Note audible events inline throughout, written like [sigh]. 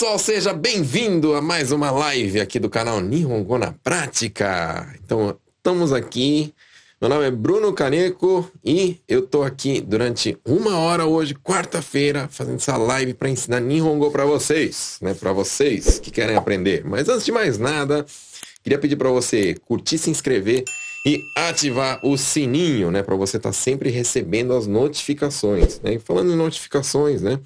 Pessoal, seja bem-vindo a mais uma live aqui do canal Nihongo na Prática. Então, estamos aqui. Meu nome é Bruno Caneco e eu tô aqui durante uma hora hoje, quarta-feira, fazendo essa live para ensinar Nihongo para vocês, né? Para vocês que querem aprender. Mas antes de mais nada, queria pedir para você curtir, se inscrever e ativar o sininho, né, para você estar tá sempre recebendo as notificações, né? E falando em notificações, né?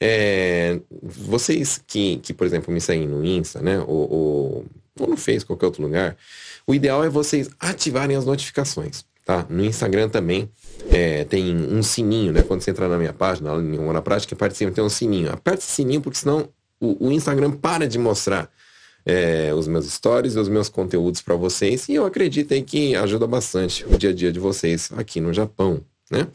É, vocês que, que, por exemplo, me seguem no Insta, né? Ou, ou, ou no Face, qualquer outro lugar, o ideal é vocês ativarem as notificações, tá? No Instagram também é, tem um sininho, né? Quando você entrar na minha página, lá em na prática, participa, tem um sininho. Aperte esse sininho porque senão o, o Instagram para de mostrar é, os meus stories e os meus conteúdos para vocês e eu acredito aí que ajuda bastante o dia a dia de vocês aqui no Japão, né?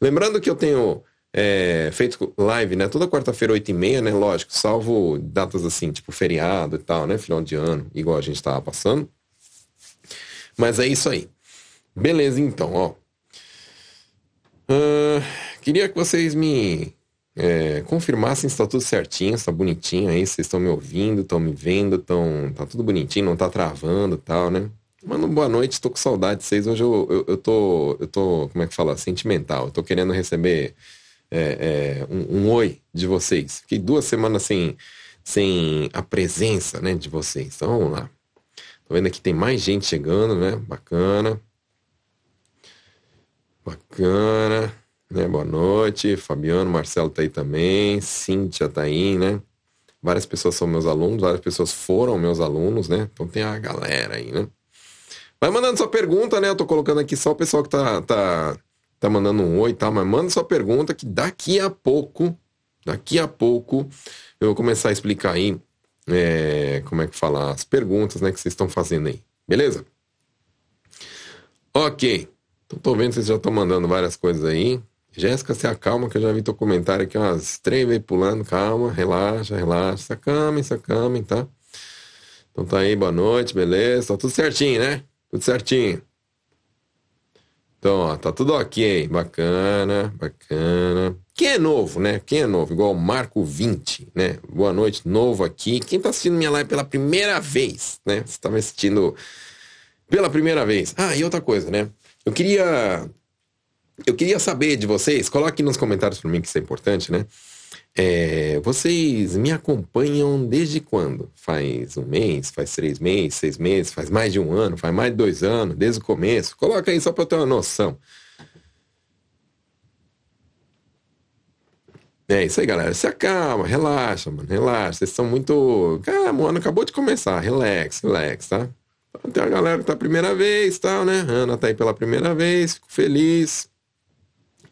Lembrando que eu tenho é, feito live, né? Toda quarta-feira, 8 e meia, né? Lógico, salvo datas assim, tipo feriado e tal, né? Final de ano, igual a gente tava passando. Mas é isso aí. Beleza, então, ó. Uh, queria que vocês me é, confirmassem se tá tudo certinho, se tá bonitinho aí, vocês estão me ouvindo, estão me vendo, tão, tá tudo bonitinho, não tá travando e tal, né? Mano, boa noite, tô com saudade de vocês. Hoje eu, eu, eu, tô, eu tô, como é que fala? Sentimental. Eu tô querendo receber é, é, um, um, oi de vocês. Fiquei duas semanas sem, sem a presença, né, de vocês. Então vamos lá. Tô vendo aqui tem mais gente chegando, né? Bacana. Bacana. Né? Boa noite. Fabiano, Marcelo tá aí também. Cíntia tá aí, né? Várias pessoas são meus alunos, várias pessoas foram meus alunos, né? Então tem a galera aí, né? Vai mandando sua pergunta, né? Eu tô colocando aqui só o pessoal que tá, tá, tá mandando um oi e tal, mas manda sua pergunta que daqui a pouco, daqui a pouco, eu vou começar a explicar aí é, como é que fala, as perguntas né, que vocês estão fazendo aí. Beleza? Ok. Então, tô vendo que vocês já estão mandando várias coisas aí. Jéssica, se acalma, que eu já vi teu comentário aqui umas três vezes pulando. Calma, relaxa, relaxa. Se acalmem, se acalmem, tá? Então tá aí, boa noite, beleza? Tá tudo certinho, né? Tudo certinho. Então, ó, tá tudo ok. Bacana, bacana. Quem é novo, né? Quem é novo? Igual Marco 20, né? Boa noite, novo aqui. Quem tá assistindo minha live pela primeira vez, né? Você tá me assistindo pela primeira vez. Ah, e outra coisa, né? Eu queria. Eu queria saber de vocês, coloque nos comentários para mim que isso é importante, né? É, vocês me acompanham desde quando? Faz um mês, faz três meses, seis meses, faz mais de um ano, faz mais de dois anos, desde o começo? Coloca aí só para eu ter uma noção. É isso aí, galera. Se acalma, relaxa, mano, relaxa. Vocês estão muito. Calma, o ano acabou de começar. Relax, relax, tá? Então, tem a galera que tá a primeira vez tal, né? Ana tá aí pela primeira vez, fico feliz.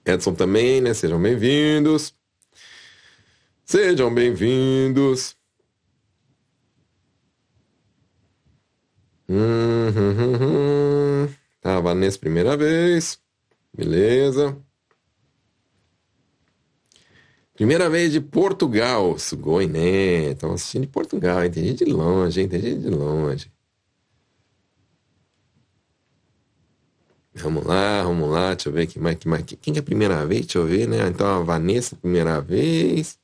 Edson também, né? Sejam bem-vindos. Sejam bem-vindos. Hum, hum, hum, tá, Vanessa, primeira vez. Beleza. Primeira vez de Portugal. Sugoi, né? Estão assistindo de Portugal. Tem gente de longe, hein? Tem gente de longe. Vamos lá, vamos lá. Deixa eu ver quem mais, quem mais. Quem é a primeira vez? Deixa eu ver, né? Então a Vanessa, primeira vez.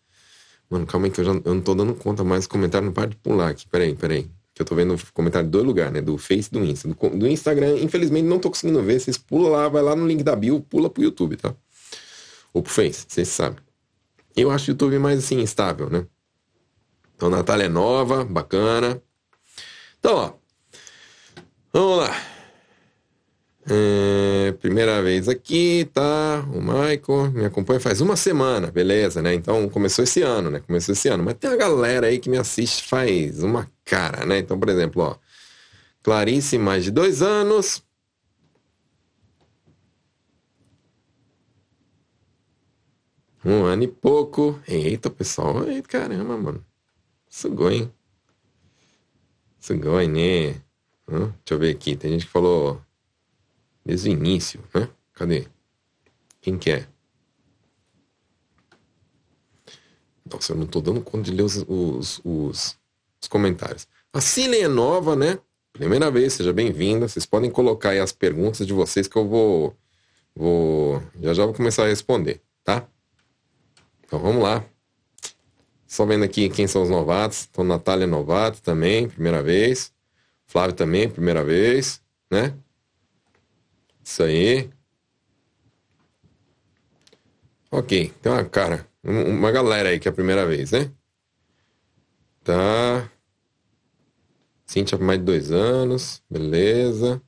Mano, calma aí que eu, já, eu não tô dando conta mais. O comentário não para de pular aqui. Peraí, peraí. Que eu tô vendo comentário de dois lugares, né? Do Face do Insta. Do, do, Instagram, infelizmente, não tô conseguindo ver. Vocês pulam lá, vai lá no link da bio, pula pro YouTube, tá? Ou pro Face, vocês sabem. Eu acho o YouTube mais assim, estável, né? Então, Natália é nova, bacana. Então, ó. Vamos lá. É, primeira vez aqui, tá? O Michael me acompanha faz uma semana, beleza, né? Então começou esse ano, né? Começou esse ano. Mas tem a galera aí que me assiste faz uma cara, né? Então, por exemplo, ó. Clarice, mais de dois anos. Um ano e pouco. Eita, pessoal. Eita, caramba, mano. Sugou, hein? Sugou, né? Hum, deixa eu ver aqui. Tem gente que falou desde o início, né? Cadê? Quem que é? Nossa, eu não tô dando conta de ler os, os, os, os comentários. A Cilene é nova, né? Primeira vez, seja bem-vinda. Vocês podem colocar aí as perguntas de vocês que eu vou. Vou. Já já vou começar a responder, tá? Então vamos lá. Só vendo aqui quem são os novatos. Então, Natália é novato também, primeira vez. Flávio também, primeira vez, né? Isso aí. Ok, tem uma cara, uma galera aí que é a primeira vez, né? Tá. Cíntia mais de dois anos, beleza.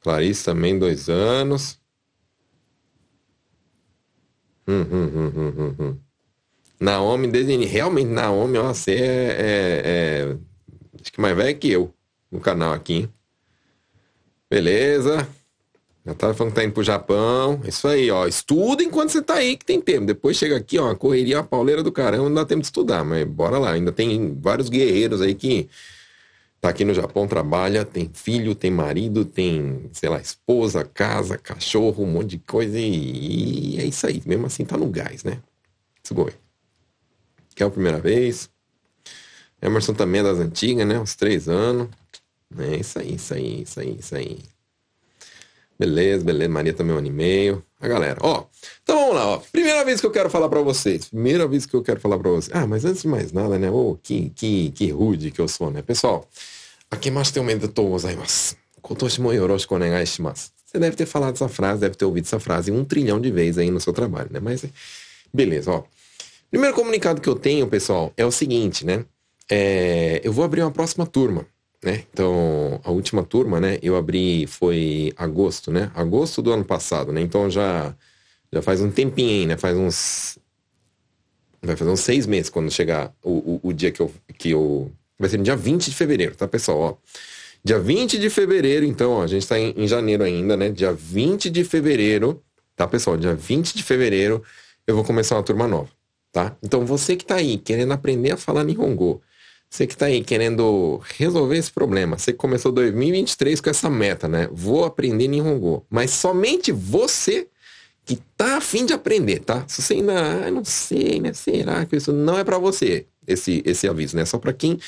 Clarice também dois anos. Hum, hum, hum, hum, hum, hum. Naomi, desde realmente Naomi, ó, você é, é, é, acho que mais velho que eu no canal aqui. Hein? Beleza. Natália falando que tá indo pro Japão. Isso aí, ó. Estuda enquanto você tá aí, que tem tempo. Depois chega aqui, ó, correria, a pauleira do caramba, não dá tempo de estudar. Mas bora lá. Ainda tem vários guerreiros aí que tá aqui no Japão, trabalha, tem filho, tem marido, tem, sei lá, esposa, casa, cachorro, um monte de coisa. E, e é isso aí. Mesmo assim tá no gás, né? Sugoi. Que é a primeira vez. Emerson também é das antigas, né? Uns três anos. É isso aí, isso aí, isso aí, isso aí. Beleza, beleza. Maria também um ano e meio. A galera, ó. Então vamos lá, ó. Primeira vez que eu quero falar para vocês. Primeira vez que eu quero falar para vocês. Ah, mas antes de mais nada, né? Ô, oh, que, que, que rude que eu sou, né? Pessoal, aqui mais tem um medo gozaimasu. Kotoshi mo yoroshiku onegai shimasu. Você deve ter falado essa frase, deve ter ouvido essa frase um trilhão de vezes aí no seu trabalho, né? Mas, beleza, ó. Primeiro comunicado que eu tenho, pessoal, é o seguinte, né? É, eu vou abrir uma próxima turma né? Então, a última turma, né, eu abri foi agosto, né? Agosto do ano passado, né? Então já já faz um tempinho né? Faz uns vai fazer uns seis meses quando chegar o, o, o, dia que eu que eu vai ser no dia 20 de fevereiro, tá, pessoal, ó. Dia 20 de fevereiro, então, ó, a gente tá em, em janeiro ainda, né? Dia 20 de fevereiro, tá, pessoal? Dia 20 de fevereiro eu vou começar uma turma nova, tá? Então, você que tá aí querendo aprender a falar Nihongo, você que está aí querendo resolver esse problema, você começou 2023 com essa meta, né? Vou aprender Nihongo. Mas somente você que tá afim de aprender, tá? Se você ainda, ah, não sei, né? Será que isso não é para você? Esse, esse aviso, né? Só para quem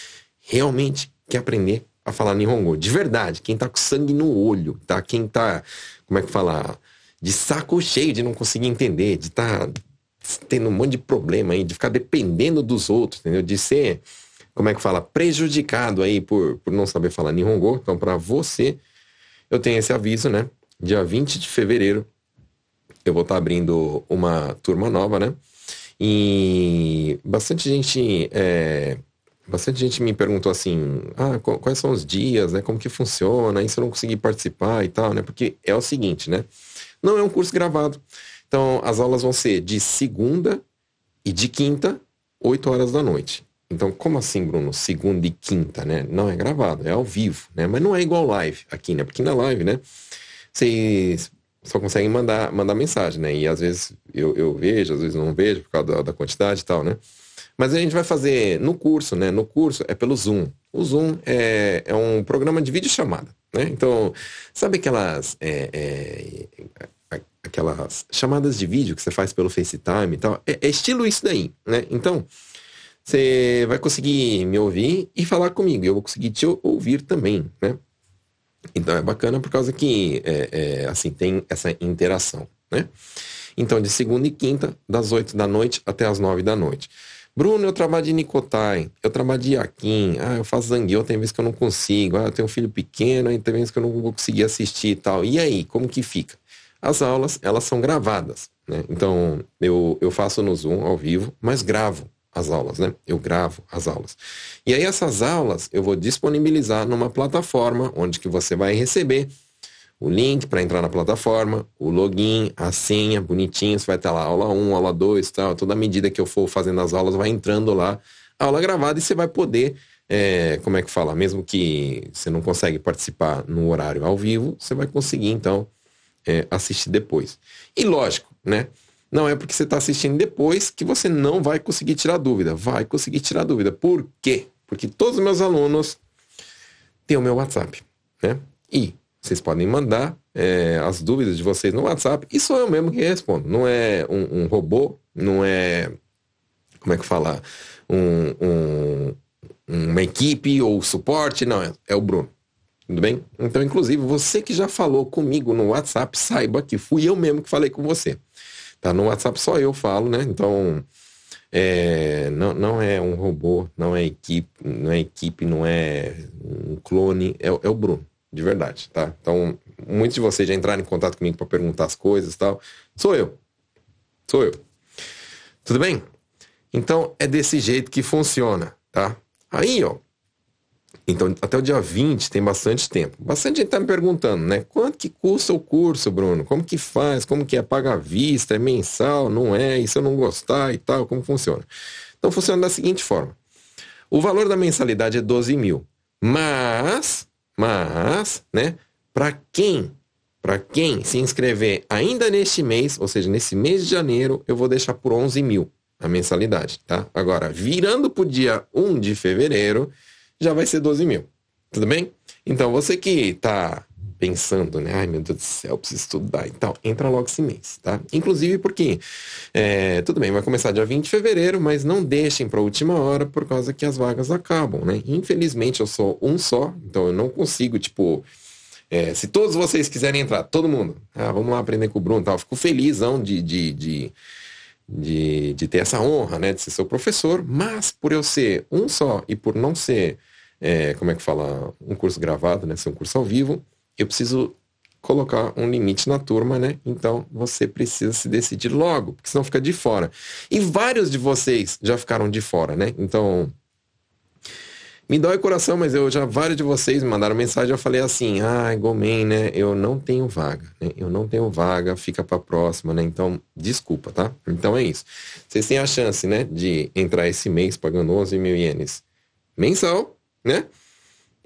realmente quer aprender a falar Nihongo. De verdade, quem tá com sangue no olho, tá? Quem tá, como é que fala? De saco cheio de não conseguir entender, de tá tendo um monte de problema aí, de ficar dependendo dos outros, entendeu? De ser como é que fala, prejudicado aí por, por não saber falar Nihongo. Então, para você, eu tenho esse aviso, né? Dia 20 de fevereiro, eu vou estar tá abrindo uma turma nova, né? E bastante gente, é, bastante gente me perguntou assim, ah, quais são os dias, né? Como que funciona? E se eu não conseguir participar e tal, né? Porque é o seguinte, né? Não é um curso gravado. Então, as aulas vão ser de segunda e de quinta, 8 horas da noite. Então, como assim, Bruno? Segunda e quinta, né? Não é gravado, é ao vivo, né? Mas não é igual live aqui, né? Porque na live, né? Vocês só conseguem mandar, mandar mensagem, né? E às vezes eu, eu vejo, às vezes não vejo por causa da, da quantidade e tal, né? Mas a gente vai fazer no curso, né? No curso é pelo Zoom. O Zoom é, é um programa de videochamada, né? Então, sabe aquelas... É, é, aquelas chamadas de vídeo que você faz pelo FaceTime e tal? É, é estilo isso daí, né? Então, você vai conseguir me ouvir e falar comigo. Eu vou conseguir te ouvir também, né? Então é bacana por causa que, é, é, assim, tem essa interação, né? Então, de segunda e quinta, das 8 da noite até as 9 da noite. Bruno, eu trabalho de Nicotai, eu trabalho de Yakin, ah, eu faço zangueu, tem vezes que eu não consigo, ah, eu tenho um filho pequeno, tem vezes que eu não vou conseguir assistir e tal. E aí, como que fica? As aulas, elas são gravadas, né? Então, eu, eu faço no Zoom ao vivo, mas gravo as aulas, né? Eu gravo as aulas. E aí essas aulas eu vou disponibilizar numa plataforma onde que você vai receber o link para entrar na plataforma, o login, a senha, bonitinho, você vai estar lá aula 1, aula 2, tal, toda medida que eu for fazendo as aulas vai entrando lá, aula gravada e você vai poder, é, como é que fala, mesmo que você não consegue participar no horário ao vivo, você vai conseguir então é, assistir depois. E lógico, né? Não é porque você está assistindo depois que você não vai conseguir tirar dúvida. Vai conseguir tirar dúvida. Por quê? Porque todos os meus alunos têm o meu WhatsApp, né? E vocês podem mandar é, as dúvidas de vocês no WhatsApp e sou eu mesmo que respondo. Não é um, um robô, não é. Como é que fala? Um, um, uma equipe ou suporte, não, é, é o Bruno. Tudo bem? Então, inclusive, você que já falou comigo no WhatsApp, saiba que fui eu mesmo que falei com você. Tá no WhatsApp só eu falo, né? Então, É, não, não é um robô, não é equipe, não é equipe, não é um clone, é, é o Bruno, de verdade, tá? Então, muitos de vocês já entraram em contato comigo para perguntar as coisas e tal. Sou eu. Sou eu. Tudo bem? Então, é desse jeito que funciona, tá? Aí, ó, então, até o dia 20 tem bastante tempo. Bastante gente está me perguntando, né? Quanto que custa o curso, Bruno? Como que faz? Como que é? Paga à vista? É mensal? Não é? E se eu não gostar e tal? Como funciona? Então, funciona da seguinte forma. O valor da mensalidade é 12 mil. Mas, mas, né? Para quem, para quem se inscrever ainda neste mês, ou seja, nesse mês de janeiro, eu vou deixar por 11 mil a mensalidade, tá? Agora, virando para o dia 1 de fevereiro, já vai ser 12 mil. Tudo bem? Então, você que está pensando, né? Ai, meu Deus do céu, preciso estudar e tal. Entra logo esse mês, tá? Inclusive porque, é, tudo bem, vai começar dia 20 de fevereiro, mas não deixem para última hora por causa que as vagas acabam, né? Infelizmente, eu sou um só, então eu não consigo, tipo... É, se todos vocês quiserem entrar, todo mundo, ah, vamos lá aprender com o Bruno tal. Fico felizão de, de, de de, de ter essa honra, né, de ser seu professor, mas por eu ser um só e por não ser, é, como é que fala, um curso gravado, né, ser um curso ao vivo, eu preciso colocar um limite na turma, né? Então você precisa se decidir logo, porque senão fica de fora. E vários de vocês já ficaram de fora, né? Então me dói o coração, mas eu já vários de vocês me mandaram mensagem, eu falei assim, ah, Gomen, né, eu não tenho vaga, né, eu não tenho vaga, fica pra próxima, né, então, desculpa, tá? Então é isso. Vocês têm a chance, né, de entrar esse mês pagando 11 mil ienes mensal, né,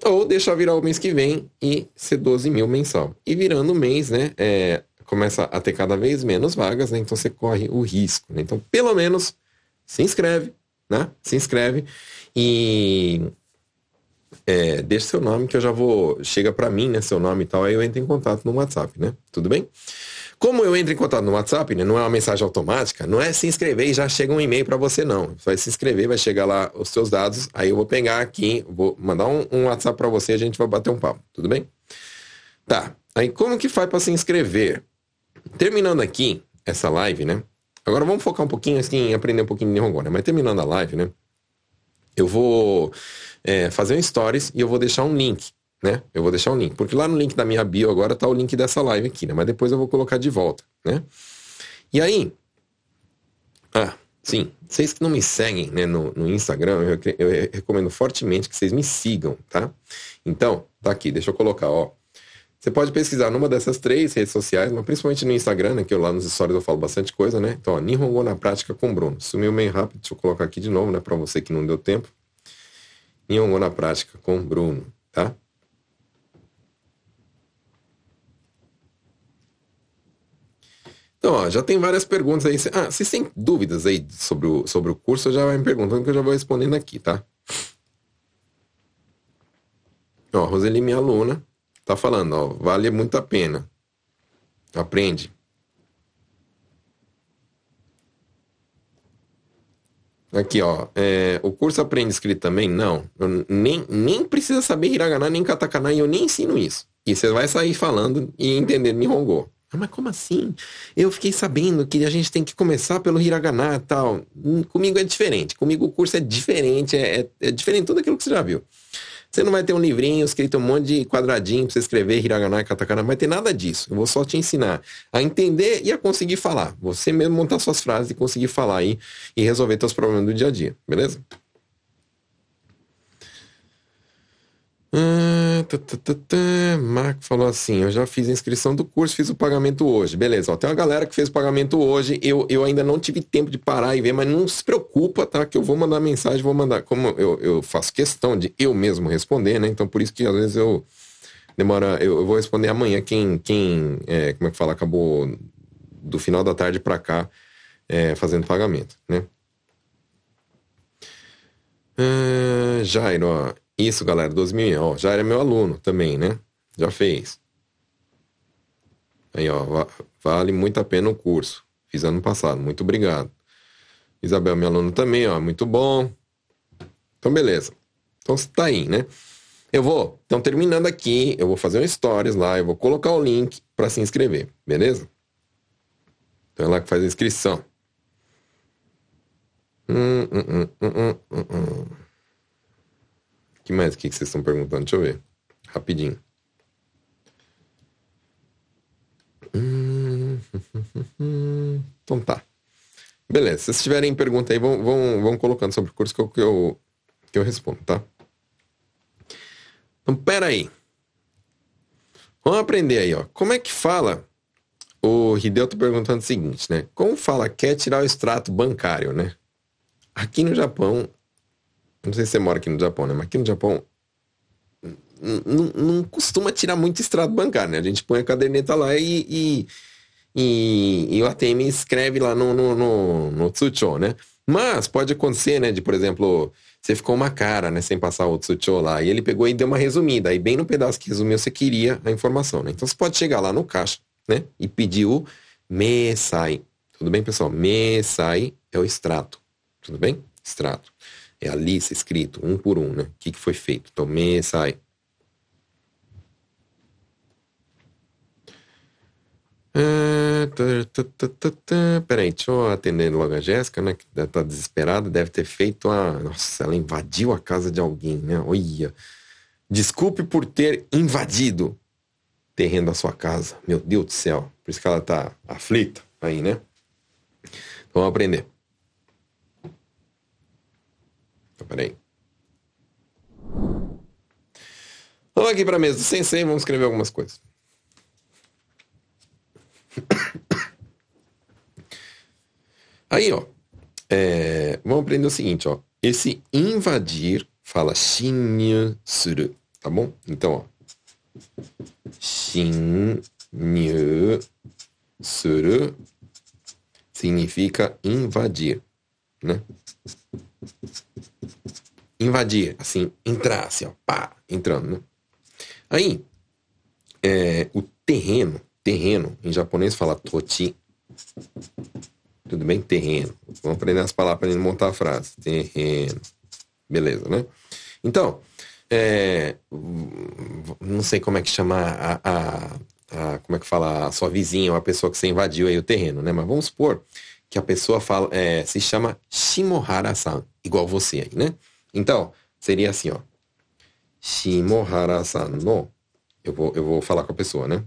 ou deixar virar o mês que vem e ser 12 mil mensal. E virando mês, né, é, começa a ter cada vez menos vagas, né, então você corre o risco, né, então pelo menos se inscreve, né, se inscreve e é, deixa seu nome que eu já vou. Chega para mim, né? Seu nome e tal, aí eu entro em contato no WhatsApp, né? Tudo bem? Como eu entro em contato no WhatsApp, né? Não é uma mensagem automática, não é se inscrever e já chega um e-mail para você, não. Vai se inscrever, vai chegar lá os seus dados, aí eu vou pegar aqui, vou mandar um, um WhatsApp para você a gente vai bater um papo, tudo bem? Tá. Aí como que faz para se inscrever? Terminando aqui essa live, né? Agora vamos focar um pouquinho assim, em aprender um pouquinho de Nihongo, né? Mas terminando a live, né? Eu vou é, fazer um stories e eu vou deixar um link, né? Eu vou deixar um link. Porque lá no link da minha bio agora tá o link dessa live aqui, né? Mas depois eu vou colocar de volta, né? E aí. Ah, sim. Vocês que não me seguem né, no, no Instagram, eu, eu recomendo fortemente que vocês me sigam, tá? Então, tá aqui, deixa eu colocar, ó. Você pode pesquisar numa dessas três redes sociais, mas principalmente no Instagram, né? Que eu lá nos stories eu falo bastante coisa, né? Então, ó, Nihongo na prática com Bruno. Sumiu meio rápido, deixa eu colocar aqui de novo, né? Pra você que não deu tempo. Nihongo na prática com Bruno, tá? Então, ó, já tem várias perguntas aí. Ah, vocês têm dúvidas aí sobre o, sobre o curso, já vai me perguntando que eu já vou respondendo aqui, tá? Ó, Roseli, minha aluna, tá falando, ó, vale muito a pena. Aprende. Aqui, ó. É, o curso aprende escrito também? Não. Nem, nem precisa saber hiragana nem katakana e eu nem ensino isso. E você vai sair falando e entendendo Nihongo. Ah, mas como assim? Eu fiquei sabendo que a gente tem que começar pelo hiragana e tal. Comigo é diferente. Comigo o curso é diferente. É, é, é diferente de tudo aquilo que você já viu. Você não vai ter um livrinho escrito um monte de quadradinho pra você escrever hiragana e katakana, não vai ter nada disso. Eu vou só te ensinar a entender e a conseguir falar. Você mesmo montar suas frases e conseguir falar aí e resolver seus problemas do dia a dia, beleza? Ah, tá, tá, tá. Marco falou assim: eu já fiz a inscrição do curso, fiz o pagamento hoje. Beleza, ó, tem uma galera que fez o pagamento hoje. Eu, eu ainda não tive tempo de parar e ver, mas não se preocupa, tá? Que eu vou mandar mensagem, vou mandar. Como eu, eu faço questão de eu mesmo responder, né? Então por isso que às vezes eu demora. Eu, eu vou responder amanhã quem, quem é, como é que fala, acabou do final da tarde para cá é, fazendo pagamento, né? Uh, Jairo, ó, isso, galera, 12 mil. Ó, já era meu aluno também, né? Já fez. Aí, ó, vale muito a pena o curso. Fiz ano passado. Muito obrigado. Isabel, meu aluno também, ó, muito bom. Então, beleza. Então, tá aí, né? Eu vou, então, terminando aqui, eu vou fazer um stories lá, eu vou colocar o link para se inscrever, beleza? Então é lá que faz a inscrição. Hum, hum, hum, hum, que mais que vocês estão perguntando? Deixa eu ver. Rapidinho. [laughs] Então tá. Beleza. Se vocês tiverem pergunta aí, vão, vão, vão colocando sobre o curso que eu, que eu, que eu respondo, tá? Então, pera aí. Vamos aprender aí, ó. Como é que fala? O Hideo tá perguntando o seguinte, né? Como fala quer tirar o extrato bancário, né? Aqui no Japão, não sei se você mora aqui no Japão, né? Mas aqui no Japão não costuma tirar muito extrato bancário, né? A gente põe a caderneta lá e, e, e, e o ATM escreve lá no, no, no, no Tsucho, né? Mas pode acontecer, né? De, por exemplo, você ficou uma cara, né? Sem passar o Tsucho lá. E ele pegou e deu uma resumida. Aí bem no pedaço que resumiu, você queria a informação, né? Então você pode chegar lá no caixa, né? E pedir o Mesai. Tudo bem, pessoal? Mesai é o extrato. Tudo bem? Extrato. É a lista escrito, um por um, né? O que, que foi feito. Então, Mesai. Ah, peraí, deixa eu atender logo a Jéssica, né? Que tá desesperada, deve ter feito a. Nossa, ela invadiu a casa de alguém, né? Olha. Desculpe por ter invadido o terreno da sua casa. Meu Deus do céu. Por isso que ela tá aflita aí, né? Vamos aprender. Então, peraí. Vamos aqui para a mesa do Sensei, vamos escrever algumas coisas. [coughs] Aí, ó, é, vamos aprender o seguinte, ó. Esse invadir fala shinyu suru, tá bom? Então, ó. Shinyu suru significa invadir, né? Invadir, assim, entrar, assim, ó, pá, entrando, né? Aí, é, o terreno terreno. Em japonês fala toti. Tudo bem? Terreno. Vamos aprender as palavras para montar a frase. Terreno. Beleza, né? Então, é, não sei como é que chama a, a, a, como é que fala a sua vizinha ou a pessoa que você invadiu aí o terreno, né? Mas vamos supor que a pessoa fala, é, se chama Shimohara-san, igual você aí, né? Então, seria assim, ó. Shimohara-san no. Eu vou, eu vou falar com a pessoa, né?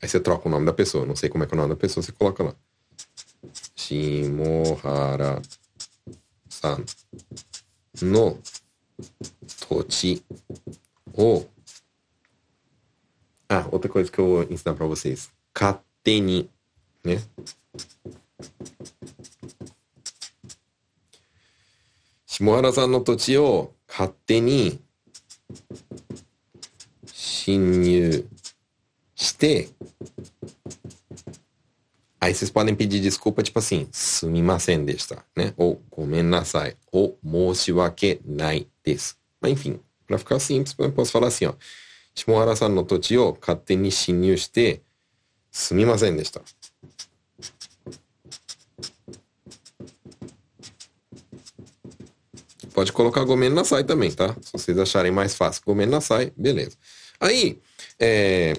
Aí você troca o nome da pessoa. Não sei como é que é o nome da pessoa, você coloca lá. Shimohara-san no tochi o... Ah, outra coisa que eu vou ensinar pra vocês. Kateni, né? 下原さんの土地を勝手に侵入して、アイススパネピジディスコーパチパシン、すみませんでした。ね。お、ごめんなさい。お、申し訳ないです。まあ、インフィン。ラフカスインプスパラシオン。下原さんの土地を勝手に侵入して、すみませんでした。Pode colocar Gomen Nasai também, tá? Se vocês acharem mais fácil Gomen Nasai, beleza. Aí, é,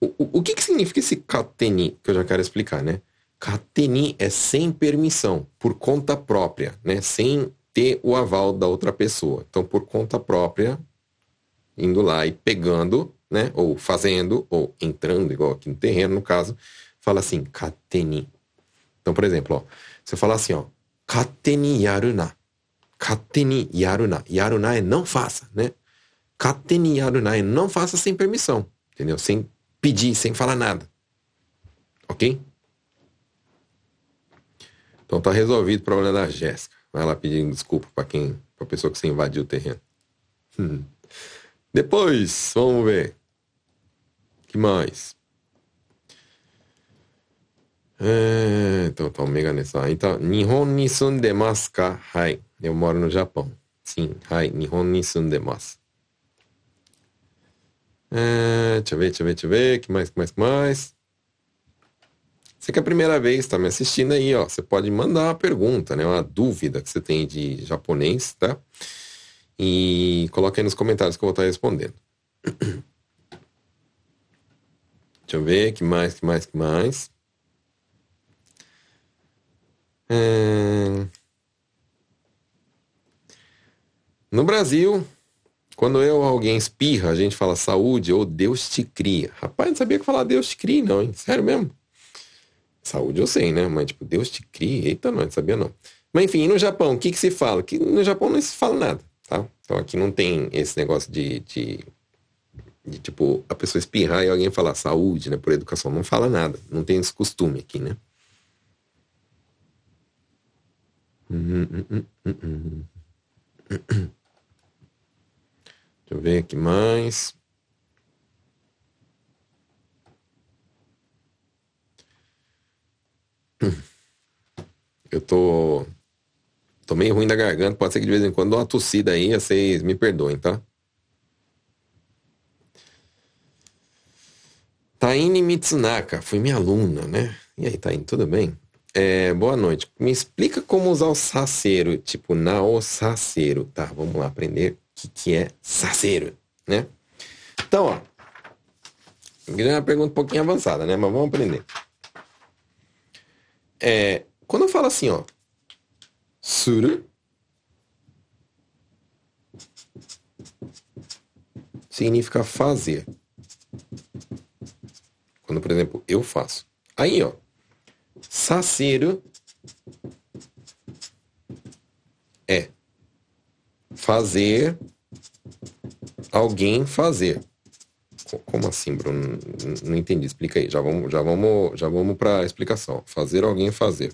o, o que, que significa esse kateni, que eu já quero explicar, né? Kateni é sem permissão, por conta própria, né? Sem ter o aval da outra pessoa. Então, por conta própria, indo lá e pegando, né? Ou fazendo, ou entrando, igual aqui no terreno, no caso, fala assim, kateni. Então, por exemplo, ó, se eu falar assim, ó, kateni yaruna. Kateni yaruna. Yaruna é não faça, né? Kateni yaruna é não faça sem permissão, entendeu? Sem pedir sem falar nada. Ok? Então tá resolvido o problema da Jéssica. Vai lá pedindo desculpa para quem, para pessoa que você invadiu o terreno. Hum. Depois, vamos ver. que mais? É, então, tá, mega nessa. Então, Nihon ni sundemasu ka? Hai. Eu moro no Japão. Sim, hai. Nihon ni sundemasu. É, deixa eu ver, deixa eu ver, deixa eu ver. que mais, que mais, que mais? Você que é a primeira vez está me assistindo aí, ó. Você pode mandar uma pergunta, né? Uma dúvida que você tem de japonês, tá? E coloca aí nos comentários que eu vou estar respondendo. [clears throat] Deixa eu ver, que mais, que mais, que mais? É... No Brasil, quando eu alguém espirra, a gente fala saúde ou Deus te cria. Rapaz, não sabia que falar Deus te cria, não, hein? Sério mesmo. Saúde eu sei, né? Mas tipo, Deus te cria. Eita, não, não sabia não. Mas enfim, no Japão, o que, que se fala? Que no Japão não se fala nada, tá? Então aqui não tem esse negócio de, de, de tipo, a pessoa espirrar e alguém falar saúde, né? Por educação. Não fala nada. Não tem esse costume aqui, né? Hum, hum, hum, Deixa eu ver aqui mais. Eu tô. Tô meio ruim da garganta. Pode ser que de vez em quando dê uma tossida aí, vocês me perdoem, tá? Taine Mitsunaka, foi minha aluna, né? E aí, Taine, tudo bem? É, boa noite. Me explica como usar o saceiro, tipo, na o saceiro. Tá, vamos lá aprender que, que é saceiro, né? Então, ó. É uma pergunta um pouquinho avançada, né? Mas vamos aprender. É, quando eu falo assim, ó. Suru. Significa fazer. Quando, por exemplo, eu faço. Aí, ó Saceiro é fazer alguém fazer. Como assim, Bruno? Não entendi. Explica aí. Já vamos, já vamos, já vamos para a explicação. Fazer alguém fazer.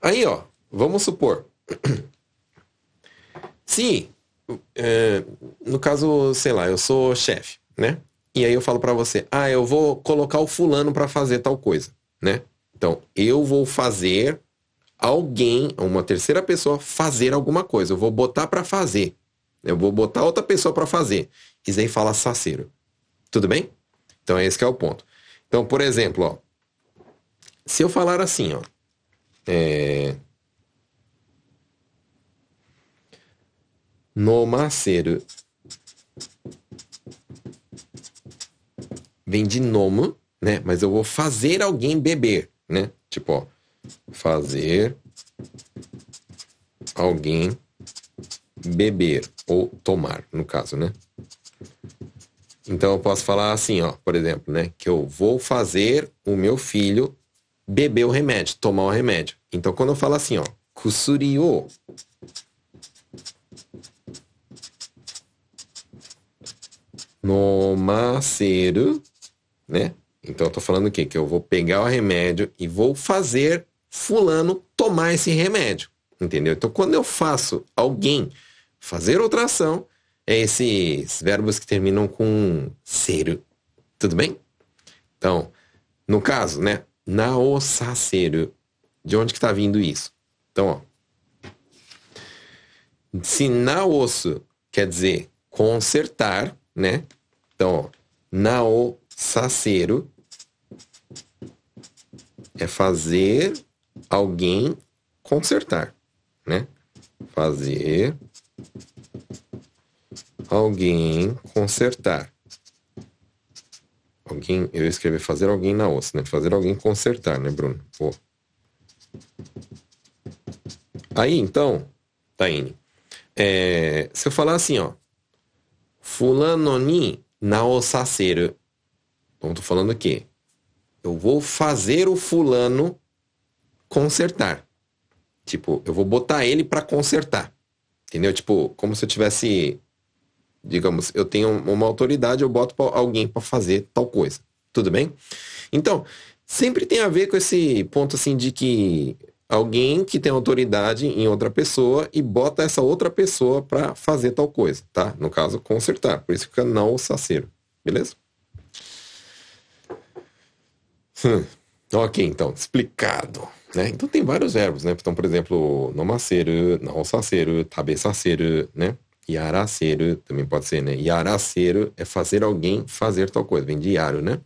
Aí, ó, vamos supor. [clears throat] Se, é, no caso, sei lá, eu sou chefe, né? e aí eu falo para você, ah, eu vou colocar o fulano para fazer tal coisa, né? Então, eu vou fazer alguém, uma terceira pessoa fazer alguma coisa. Eu vou botar para fazer. Eu vou botar outra pessoa para fazer. Isso aí fala saceiro. Tudo bem? Então esse é o ponto. Então, por exemplo, ó, se eu falar assim, ó, é... no vem de nome, né? Mas eu vou fazer alguém beber, né? Tipo, ó, fazer alguém beber ou tomar, no caso, né? Então eu posso falar assim, ó, por exemplo, né, que eu vou fazer o meu filho beber o remédio, tomar o remédio. Então quando eu falo assim, ó, kusuri o nomaseru né? Então eu tô falando o quê? Que eu vou pegar o remédio e vou fazer fulano tomar esse remédio. Entendeu? Então quando eu faço alguém fazer outra ação, é esses verbos que terminam com ser. Tudo bem? Então, no caso, né? Naosaseru. De onde que tá vindo isso? Então, ó. Se naosu quer dizer consertar, né? Então, ó, nao Saceiro é fazer alguém consertar, né? Fazer alguém consertar. Alguém, eu escrevi fazer alguém na osso, né? Fazer alguém consertar, né, Bruno? Pô. Aí, então, Taine, é, se eu falar assim, ó, fulano ni naosaseru então, tô falando aqui. Eu vou fazer o fulano consertar. Tipo, eu vou botar ele para consertar. Entendeu? Tipo, como se eu tivesse, digamos, eu tenho uma autoridade, eu boto pra alguém para fazer tal coisa. Tudo bem? Então, sempre tem a ver com esse ponto assim de que alguém que tem autoridade em outra pessoa e bota essa outra pessoa para fazer tal coisa, tá? No caso, consertar. Por isso fica não o saceiro. Beleza? Hum. Ok, então, explicado. Né? Então tem vários verbos, né? Então, por exemplo, nomaceiro, naosaceiro, tabesaceiro, né? Yaraceiro também pode ser, né? Yaraceiro é fazer alguém fazer tal coisa. Vem de yaro, né?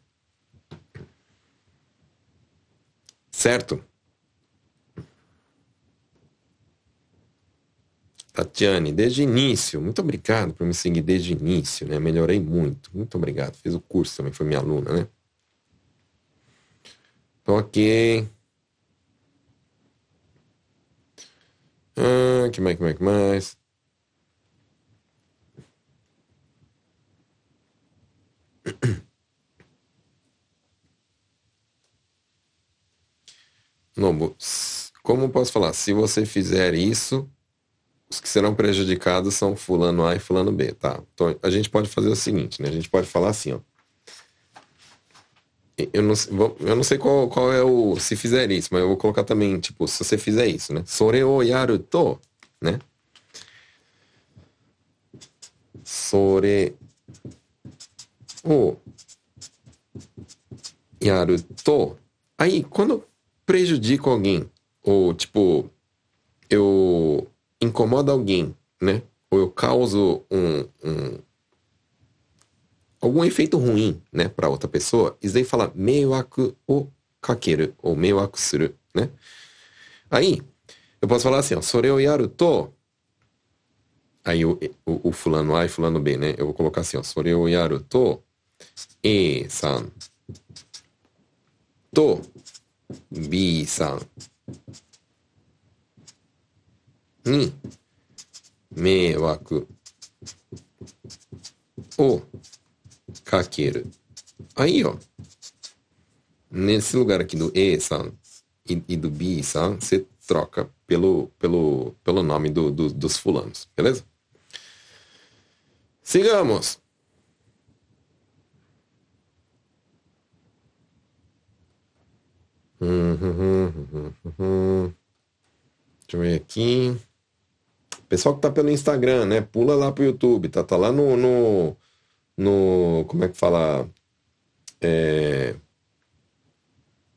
Certo? Tatiane, desde início, muito obrigado por me seguir desde início, né? Melhorei muito, muito obrigado. Fiz o curso também, foi minha aluna, né? Ok. Ah, que mais, que mais, que mais? [coughs] Como posso falar? Se você fizer isso, os que serão prejudicados são fulano A e fulano B, tá? Então a gente pode fazer o seguinte, né? A gente pode falar assim, ó. Eu não, eu não sei qual, qual é o. Se fizer isso, mas eu vou colocar também, tipo, se você fizer isso, né? Sore o yaru to, né? Sore o yaru to. Aí, quando prejudico alguém, ou tipo, eu incomodo alguém, né? Ou eu causo um, um algum efeito ruim, né, para outra pessoa, isso daí fala meiwaku o kakeru, ou meiwaku suru, né? Aí, eu posso falar assim, ó, sore o yaru to, aí o, o, o, fulano A e fulano B, né? Eu vou colocar assim, ó, sore o yaru to, E-san, to, B-san, ni, meiwaku o kakeru. Aí, ó. Nesse lugar aqui do E-san e, e, do B-san, você troca pelo, pelo, pelo nome do, do, dos fulanos, beleza? Sigamos. Deixa eu ver aqui. Pessoal que tá pelo Instagram, né? Pula lá pro YouTube, tá? Tá lá no, no no. Como é que fala? É,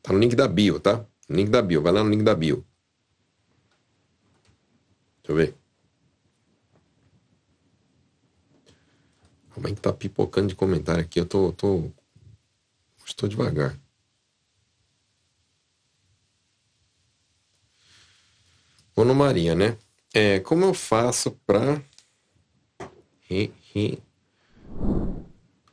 tá no link da bio, tá? link da bio, vai lá no link da bio. Deixa eu ver. Como é que tá pipocando de comentário aqui? Eu tô. tô estou devagar. No Maria, né? É, como eu faço para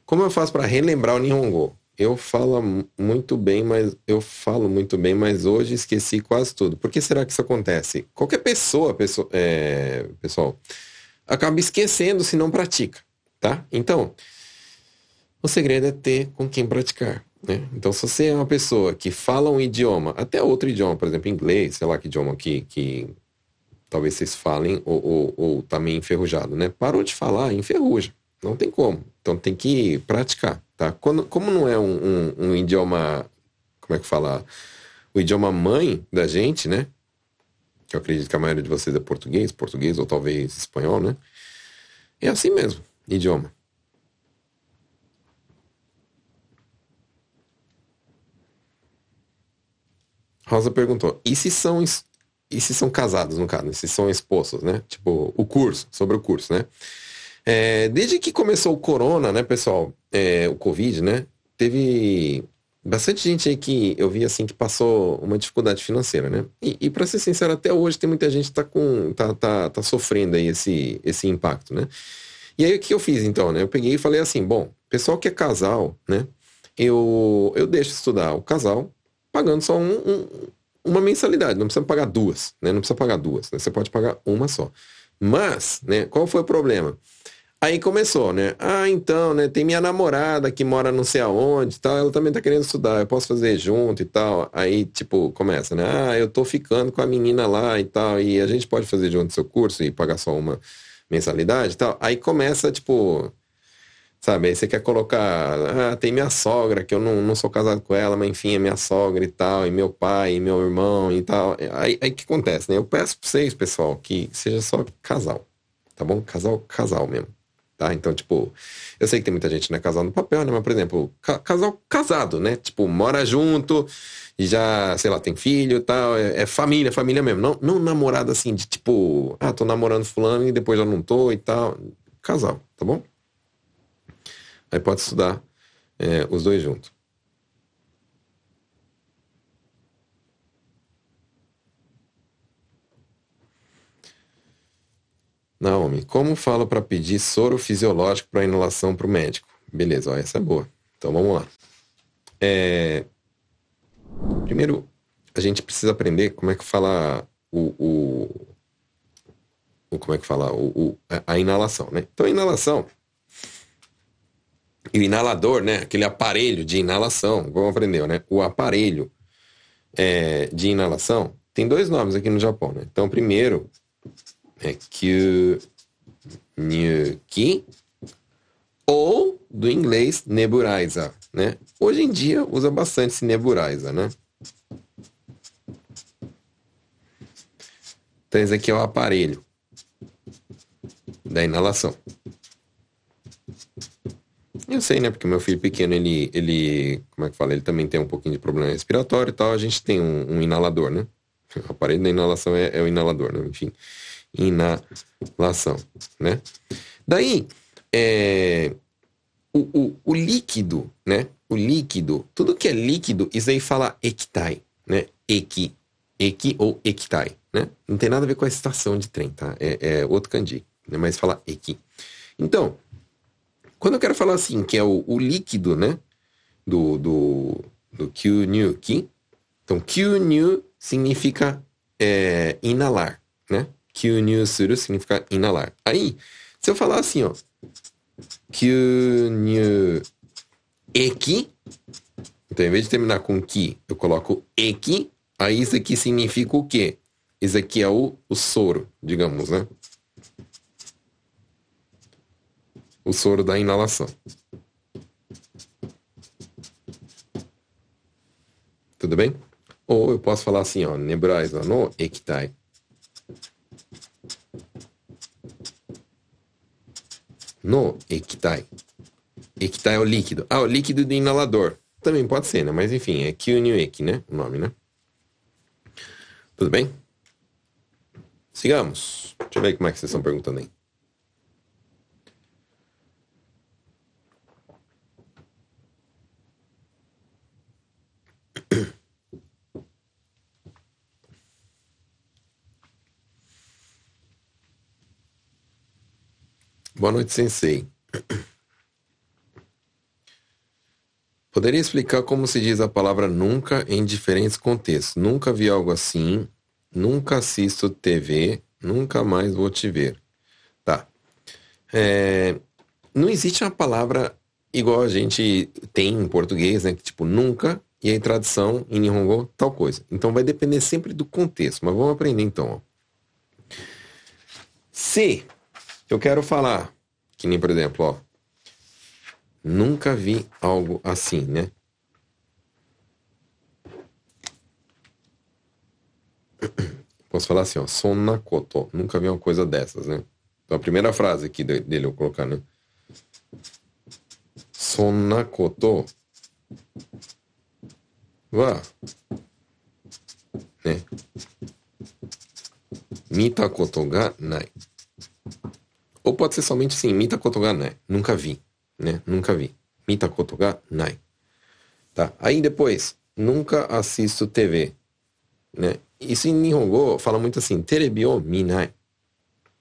como eu faço para relembrar o Nihongo? Eu falo muito bem, mas eu falo muito bem, mas hoje esqueci quase tudo. Por que será que isso acontece? Qualquer pessoa, pessoa é, pessoal, acaba esquecendo se não pratica, tá? Então, o segredo é ter com quem praticar. Né? Então, se você é uma pessoa que fala um idioma, até outro idioma, por exemplo, inglês, sei lá que idioma que, que talvez vocês falem, ou, ou, ou tá enferrujado, né? Parou de falar, enferruja. Não tem como. Então tem que praticar, tá? Quando, como não é um, um, um idioma, como é que fala? O idioma mãe da gente, né? Que eu acredito que a maioria de vocês é português, português ou talvez espanhol, né? É assim mesmo, idioma. Rosa perguntou: e se são e se são casados, no caso, se são esposos, né? Tipo, o curso, sobre o curso, né? É, desde que começou o corona, né, pessoal, é, o Covid, né, teve bastante gente aí que eu vi assim que passou uma dificuldade financeira, né? E, e para ser sincero, até hoje tem muita gente que tá com tá, tá, tá sofrendo aí esse, esse impacto, né? E aí o que eu fiz então, né? Eu peguei e falei assim, bom, pessoal que é casal, né? Eu, eu deixo estudar o casal pagando só um, um, uma mensalidade, não precisa pagar duas, né? Não precisa pagar duas, né? Você pode pagar uma só. Mas, né, qual foi o problema? Aí começou, né? Ah, então, né? Tem minha namorada que mora não sei aonde e tal, ela também tá querendo estudar, eu posso fazer junto e tal. Aí, tipo, começa, né? Ah, eu tô ficando com a menina lá e tal, e a gente pode fazer junto seu curso e pagar só uma mensalidade e tal. Aí começa, tipo, sabe? Aí você quer colocar, ah, tem minha sogra, que eu não, não sou casado com ela, mas enfim, é minha sogra e tal, e meu pai, e meu irmão e tal. Aí o que acontece, né? Eu peço pra vocês, pessoal, que seja só casal, tá bom? Casal, casal mesmo. Tá? Então, tipo, eu sei que tem muita gente, né, casal no papel, né? Mas, por exemplo, ca casal casado, né? Tipo, mora junto e já, sei lá, tem filho e tal. É, é, família, família mesmo. Não, não namorado assim, de tipo, ah, tô namorando fulano e depois já não tô e tal. Casal, tá bom? Aí pode estudar é, os dois juntos. Naomi, como falo para pedir soro fisiológico para inalação para o médico? Beleza, ó, essa é boa. Então vamos lá. É... Primeiro, a gente precisa aprender como é que fala o, o... como é que fala? O, o, a inalação, né? Então, a inalação. E o inalador, né? Aquele aparelho de inalação, vamos aprender, né? O aparelho é, de inalação tem dois nomes aqui no Japão, né? Então, primeiro é Kyunyuki ou do inglês nebulizer, né? Hoje em dia usa bastante esse nebulizer, né? Então esse aqui é o aparelho da inalação. Eu sei, né? Porque meu filho pequeno, ele, ele, como é que fala? Ele também tem um pouquinho de problema respiratório e tal. A gente tem um, um inalador, né? [laughs] O aparelho da inalação é, é, o inalador, né? Enfim, inalação, né? Daí, é, o, o, o líquido, né? O líquido, tudo que é líquido, isso aí fala ekitai, né? Eki, eki ou ekitai, né? Não tem nada a ver com a estação de trem, tá? É, é outro kanji, né? Mas fala eki. Então, quando eu quero falar assim, que é o, o líquido, né? Do, do, do kyunyu ki. Então, kyunyu significa é, inalar, né? Kyunyu suru significa inalar. Aí, se eu falar assim, ó. Kyunyu eki. Então, em vez de terminar com ki, eu coloco eki. Aí, isso aqui significa o quê? Isso aqui é o, o soro, digamos, né? o soro da inalação. Tudo bem? Ou eu posso falar assim, ó, nebulizer no ekitai. No ekitai. Ekitai é o líquido. Ah, o líquido do inalador. Também pode ser, né? Mas enfim, é Kyunyu-eki, né? O nome, né? Tudo bem? Sigamos. Deixa eu ver como é que vocês estão perguntando aí. Boa noite, Sensei. Poderia explicar como se diz a palavra nunca em diferentes contextos? Nunca vi algo assim, nunca assisto TV, nunca mais vou te ver. Tá. É, não existe uma palavra igual a gente tem em português, né? Tipo, nunca, e aí tradução em Nihongo, tal coisa. Então vai depender sempre do contexto, mas vamos aprender então. Ó. Se eu quero falar, que nem por exemplo, ó, nunca vi algo assim, né? [clears throat] Posso falar assim, ó, sonna koto, nunca vi uma coisa dessas, né? Então a primeira frase aqui dele eu colocar, né? Sonna koto wa né? Mita koto ga nai. Ou pode ser somente assim, mita koto ga nai. Nunca vi, né? Nunca vi. Mita koto ga nai. Tá? Aí depois, nunca assisto TV, né? Isso em Nihongo fala muito assim, terebi o minai.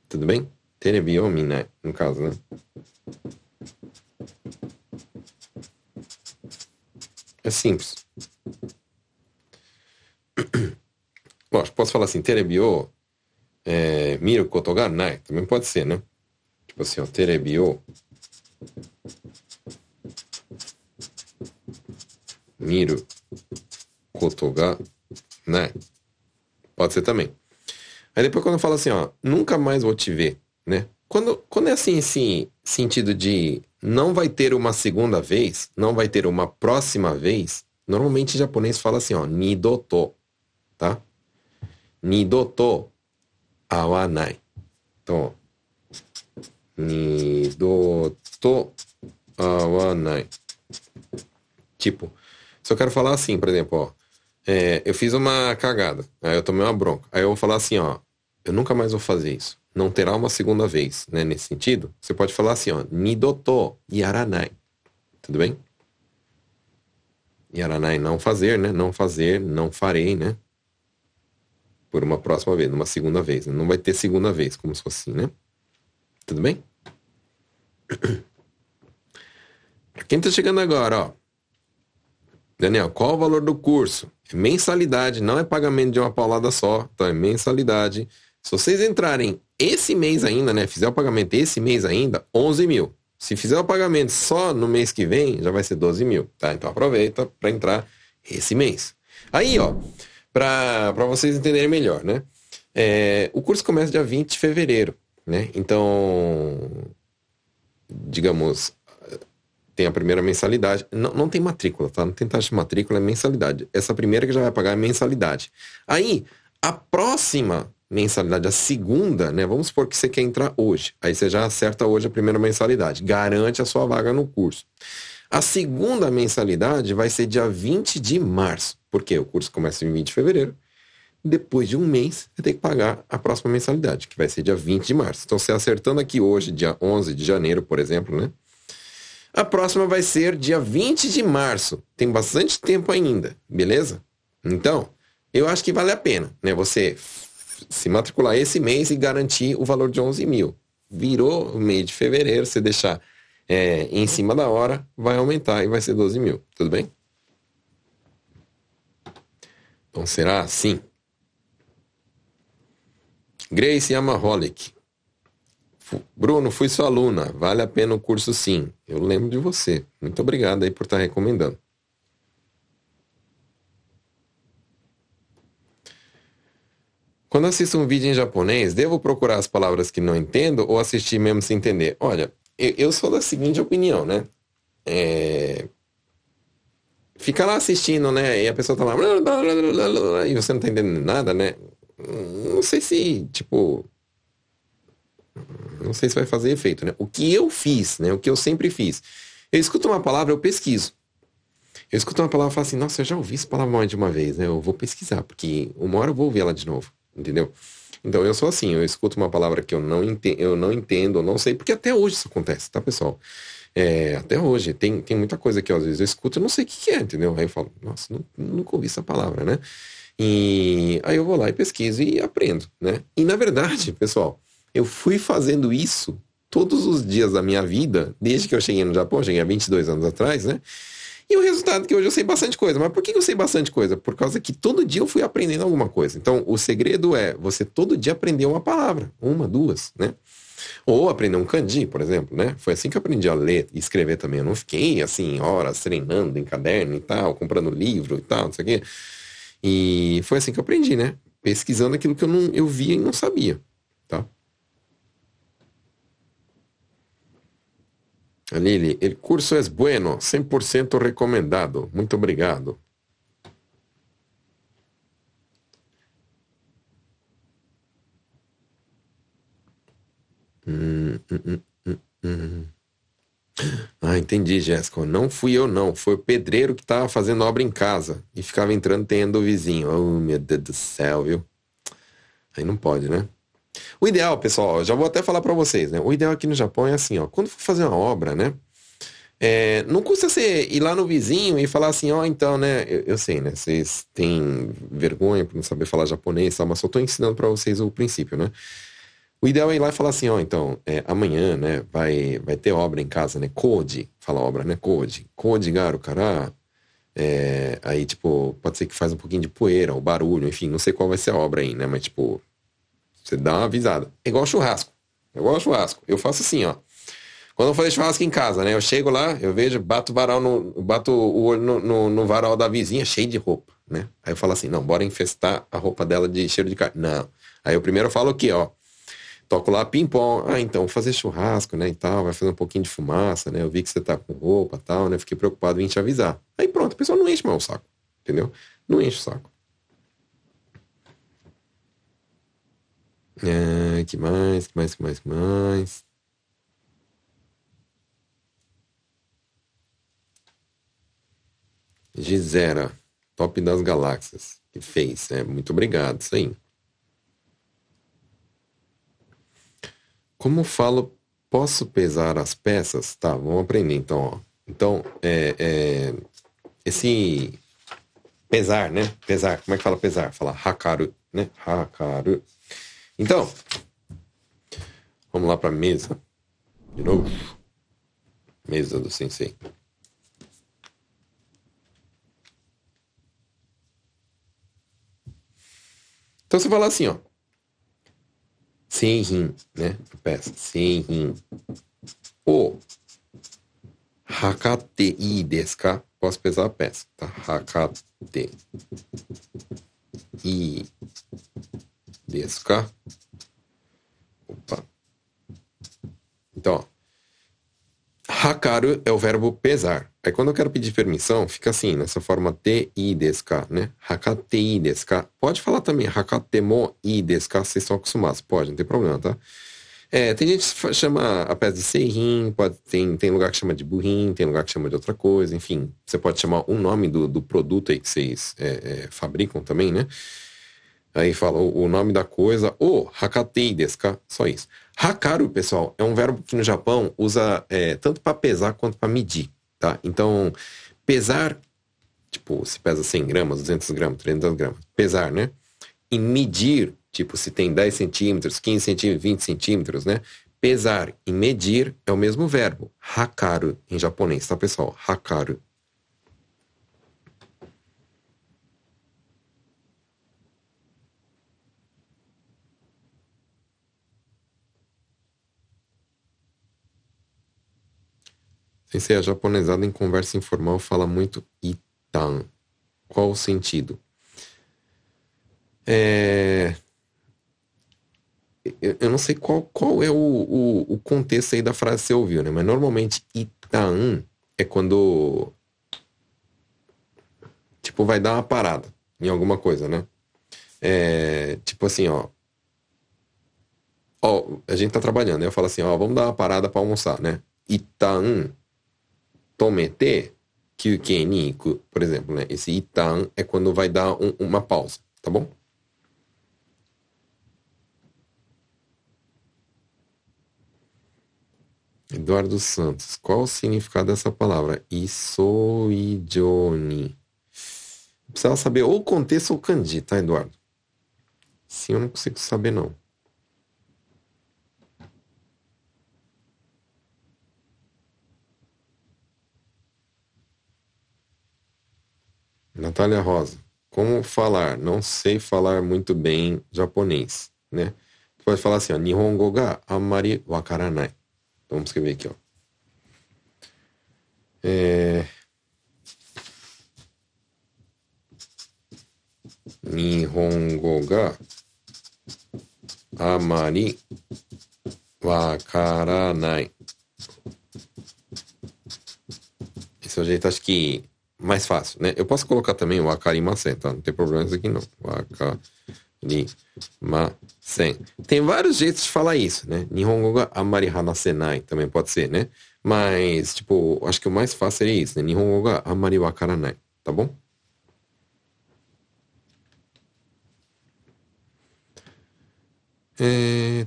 Tudo bem? Terebi o minai, no caso, né? É simples. [coughs] Lógico, posso falar assim, terebi o é, miru koto ga nai. Também pode ser, né? Tipo assim, ó, terebio. Miru kotoga, né? Pode ser também. Aí depois quando eu falo assim, ó, nunca mais vou te ver, né? Quando, quando é assim, esse sentido de não vai ter uma segunda vez, não vai ter uma próxima vez, normalmente o japonês fala assim, ó, nidoto, tá? Nidoto awanai. Então, ó, Nidoto awanai. Tipo, se eu quero falar assim, por exemplo, ó. É, eu fiz uma cagada, aí eu tomei uma bronca. Aí eu vou falar assim, ó. Eu nunca mais vou fazer isso. Não terá uma segunda vez, né? Nesse sentido, você pode falar assim, ó. Nidoto yaranai. Tudo bem? Yaranai, não fazer, né? Não fazer, não farei, né? Por uma próxima vez, numa segunda vez. Né? Não vai ter segunda vez, como se fosse assim, né? Tudo bem? [clears throat] Quem está chegando agora, ó. Daniel, qual o valor do curso? É mensalidade, não é pagamento de uma paulada só, então é mensalidade. Se vocês entrarem esse mês ainda, né? Fizer o pagamento esse mês ainda, 11 mil. Se fizer o pagamento só no mês que vem, já vai ser 12 mil, tá? Então aproveita para entrar esse mês. Aí, ó, para vocês entenderem melhor, né? É, o curso começa dia 20 de fevereiro, né? Então, digamos, tem a primeira mensalidade. Não, não tem matrícula, tá? Não tem taxa de matrícula, é mensalidade. Essa primeira que já vai pagar é mensalidade. Aí, a próxima mensalidade, a segunda, né? Vamos supor que você quer entrar hoje. Aí você já acerta hoje a primeira mensalidade. Garante a sua vaga no curso. A segunda mensalidade vai ser dia 20 de março. Porque o curso começa em 20 de fevereiro. Depois de um mês, você tem que pagar a próxima mensalidade, que vai ser dia 20 de março. Então, você acertando aqui hoje, dia 11 de janeiro, por exemplo, né? A próxima vai ser dia 20 de março. Tem bastante tempo ainda, beleza? Então, eu acho que vale a pena, né? Você se matricular esse mês e garantir o valor de 11 mil. Virou o mês de fevereiro, você deixar é, em cima da hora, vai aumentar e vai ser 12 mil. Tudo bem? Então será assim. Grace Amaholic. Bruno, fui sua aluna. Vale a pena o curso sim. Eu lembro de você. Muito obrigado aí por estar recomendando. Quando assisto um vídeo em japonês, devo procurar as palavras que não entendo ou assistir mesmo sem entender? Olha, eu, eu sou da seguinte opinião, né? É... Fica lá assistindo, né? E a pessoa tá lá. E você não tá entendendo nada, né? Não sei se, tipo. Não sei se vai fazer efeito, né? O que eu fiz, né? O que eu sempre fiz. Eu escuto uma palavra, eu pesquiso. Eu escuto uma palavra e falo assim, nossa, eu já ouvi essa palavra mais de uma vez, né? Eu vou pesquisar, porque uma hora eu vou ouvir ela de novo entendeu? Então eu sou assim, eu escuto uma palavra que eu não entendo, eu não entendo, eu não sei, porque até hoje isso acontece, tá, pessoal? É, até hoje, tem, tem muita coisa que às vezes eu escuto e não sei o que, que, é, entendeu? Aí eu falo, nossa, não, nunca ouvi essa palavra, né? E aí eu vou lá e pesquiso e aprendo, né? E na verdade, pessoal, eu fui fazendo isso todos os dias da minha vida, desde que eu cheguei no Japão, cheguei há 22 anos atrás, né? E o resultado é que hoje eu sei bastante coisa. Mas por que eu sei bastante coisa? Por causa que todo dia eu fui aprendendo alguma coisa. Então, o segredo é você todo dia aprender uma palavra, uma, duas, né? Ou aprender um kanji, por exemplo, né? Foi assim que eu aprendi a ler e escrever também. Eu não fiquei, assim, horas treinando em caderno e tal, comprando livro e tal, não sei o quê. E foi assim que eu aprendi, né? Pesquisando aquilo que eu, não, eu via e não sabia, tá? Lili, o curso é bueno, 100% recomendado. Muito obrigado. Hum, hum, hum, hum, ah, entendi, Jéssica. Não fui eu, não. Foi o pedreiro que estava fazendo obra em casa e ficava entrando tendo o vizinho. Oh, meu Deus do céu, viu? Aí não pode, né? O ideal, pessoal, já vou até falar para vocês, né? O ideal aqui no Japão é assim, ó, quando for fazer uma obra, né? É, não custa você ir lá no vizinho e falar assim, ó, oh, então, né? Eu, eu, sei, né? Vocês têm vergonha por não saber falar japonês, tal, mas só tô ensinando para vocês o princípio, né? O ideal é ir lá e falar assim, ó, então, é, amanhã, né, vai, vai ter obra em casa, né? Code, fala obra, né? Code. Code, garo, cara. É, aí, tipo, pode ser que faz um pouquinho de poeira, ou barulho, enfim, não sei qual vai ser a obra aí, né? Mas, tipo, você dá uma avisada. É igual churrasco. É igual churrasco. Eu faço assim, ó. Quando eu fazer churrasco em casa, né? Eu chego lá, eu vejo, bato o varal no. bato o olho no, no, no, varal da vizinha cheio de roupa, né? Aí eu falo assim, não, bora infestar a roupa dela de cheiro de carne. Não. Aí eu primeiro falo aqui, ó. Toco lá ping-pong. Ah, então, fazer churrasco, né? E tal, vai fazer um pouquinho de fumaça, né? Eu vi que você tá com roupa tal, né? Fiquei preocupado em te avisar. Aí pronto, a pessoa não enche mais o saco. Entendeu? Não enche o saco. É, que mais, que mais, que mais, que mais? Gisera, top das galáxias, que fez. É, muito obrigado, isso aí. Como falo, posso pesar as peças? Tá, vamos aprender então. Ó. Então, é, é, esse pesar, né? Pesar, como é que fala pesar? Fala hakaru, né? Hakaru. Então, vamos lá para mesa. De novo. Mesa do sensei. Então você fala assim, ó. Seihin, né? A peça. Seihin. O. Hakate i desu? Posso pesar a peça, tá? Hakate i desu? Opa. Então, ó. Hakaru é o verbo pesar. Aí quando eu quero pedir permissão, fica assim, nessa forma te i desu ka, né? Hakate i desu ka. Pode falar também hakatemo i desu ka, vocês estão acostumados. Pode, não tem problema, tá? É, tem gente que chama a peça de seirin, pode, tem, tem lugar que chama de burrin, tem lugar que chama de outra coisa, enfim. Você pode chamar um nome do, do produto aí que vocês é, é, fabricam também, né? Aí fala o, o nome da coisa, ou hakatei desu ka, só isso. Hakaru, pessoal, é um verbo que no Japão usa é, tanto para pesar quanto para medir, tá? Então, pesar, tipo, se pesa 100 gramas, 200 gramas, 300 gramas, pesar, né? E medir, tipo, se tem 10 centímetros, 15 centímetros, 20 centímetros, né? Pesar e medir é o mesmo verbo, hakaru, em japonês, tá, pessoal? Hakaru. Sem ser a japonesada em conversa informal fala muito itan. Qual o sentido? É... Eu não sei qual, qual é o, o, o, contexto aí da frase que você ouviu, né? Mas normalmente itan é quando tipo vai dar uma parada em alguma coisa, né? É, tipo assim, ó. Ó, a gente tá trabalhando, eu falo assim, ó, vamos dar uma parada para almoçar, né? Itan tomete ni iku, por exemplo, né? Esse itan é quando vai dar um, uma pausa, tá bom? Eduardo Santos, qual o significado dessa palavra? Isoijoni. Precisava saber ou o contexto ou o kanji, tá, Eduardo? Sim, eu não consigo saber, não. Natália Rosa, como falar? Não sei falar muito bem japonês, né? Você pode falar assim, ó, Nihongo ga amari wakaranai. Vamos escrever aqui, ó. É... Nihongo ga amari wakaranai. Esse é o jeito, acho que mais fácil, né? Eu posso colocar também o akarimasen, tá? Não tem problema isso aqui não. O akarimasen. Tem vários jeitos de falar isso, né? Nihongo ga amari hanasenai também pode ser, né? Mas, tipo, acho que o mais fácil seria isso, né? Nihongo ga amari wakaranai, tá bom? É...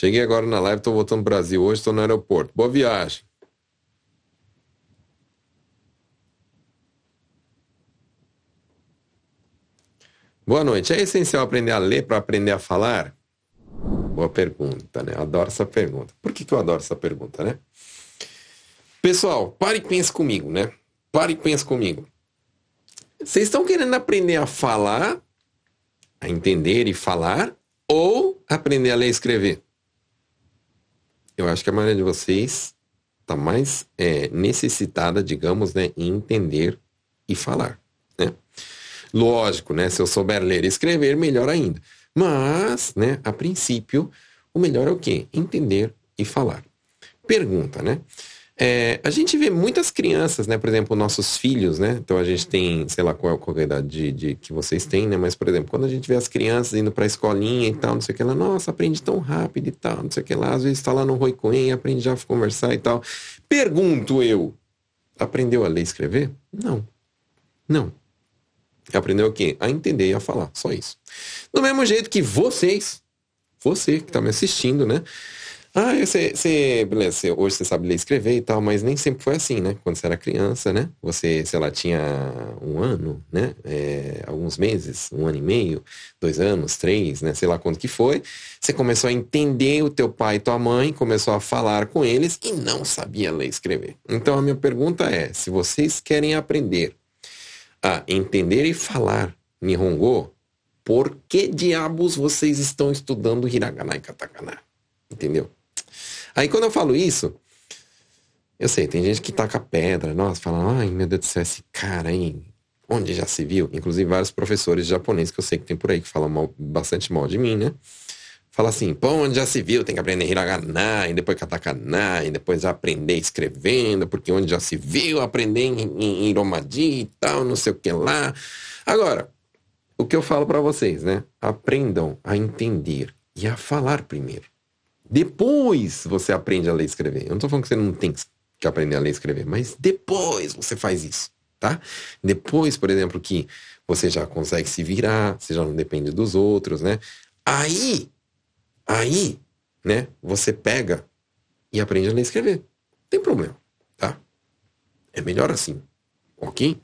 Cheguei agora na live, tô voltando pro Brasil. Hoje estou no aeroporto. Boa viagem. Boa noite. É essencial aprender a ler para aprender a falar? Boa pergunta, né? Adoro essa pergunta. Por que, que eu adoro essa pergunta, né? Pessoal, pare e pense comigo, né? Pare e pense comigo. Vocês estão querendo aprender a falar, a entender e falar, ou aprender a ler e escrever? Eu acho que a maioria de vocês está mais é, necessitada, digamos, né, em entender e falar, né? Lógico, né? Se eu souber ler e escrever, melhor ainda. Mas, né, a princípio, o melhor é o quê? Entender e falar. Pergunta, né? É, a gente vê muitas crianças, né? Por exemplo, nossos filhos, né? Então a gente tem, sei lá qual, qual é a idade de, de, que vocês têm, né? Mas, por exemplo, quando a gente vê as crianças indo pra escolinha e tal, não sei o que lá, nossa, aprende tão rápido e tal, não sei o que lá. Às vezes tá lá no Roi Coen, aprende já a conversar e tal. Pergunto eu, aprendeu a ler e escrever? Não. Não. Aprendeu o quê? A entender e a falar. Só isso. Do mesmo jeito que vocês, você que tá me assistindo, né? Ah, você, você, beleza, você, hoje você sabe ler e escrever e tal, mas nem sempre foi assim, né? Quando você era criança, né? Você, sei lá, tinha um ano, né? É, alguns meses, um ano e meio, dois anos, três, né? Sei lá quanto que foi. Você começou a entender o teu pai e tua mãe, começou a falar com eles e não sabia ler e escrever. Então a minha pergunta é, se vocês querem aprender a entender e falar Nihongo, por que diabos vocês estão estudando Hiragana e Katakana? Entendeu? Aí quando eu falo isso, eu sei, tem gente que taca pedra, nossa, fala, ai meu Deus do céu, esse cara aí, onde já se viu? Inclusive vários professores japoneses que eu sei que tem por aí que falam mal, bastante mal de mim, né? Fala assim, pô, onde já se viu, tem que aprender hiragana, e depois katakana, e depois aprender escrevendo, porque onde já se viu, aprender em, em, em Romadi e tal, não sei o que lá. Agora, o que eu falo para vocês, né? Aprendam a entender e a falar primeiro. Depois você aprende a ler e escrever. Eu não tô falando que você não tem que aprender a ler e escrever, mas depois você faz isso, tá? Depois, por exemplo, que você já consegue se virar, você já não depende dos outros, né? Aí, aí, né, você pega e aprende a ler e escrever. Não tem problema, tá? É melhor assim, ok?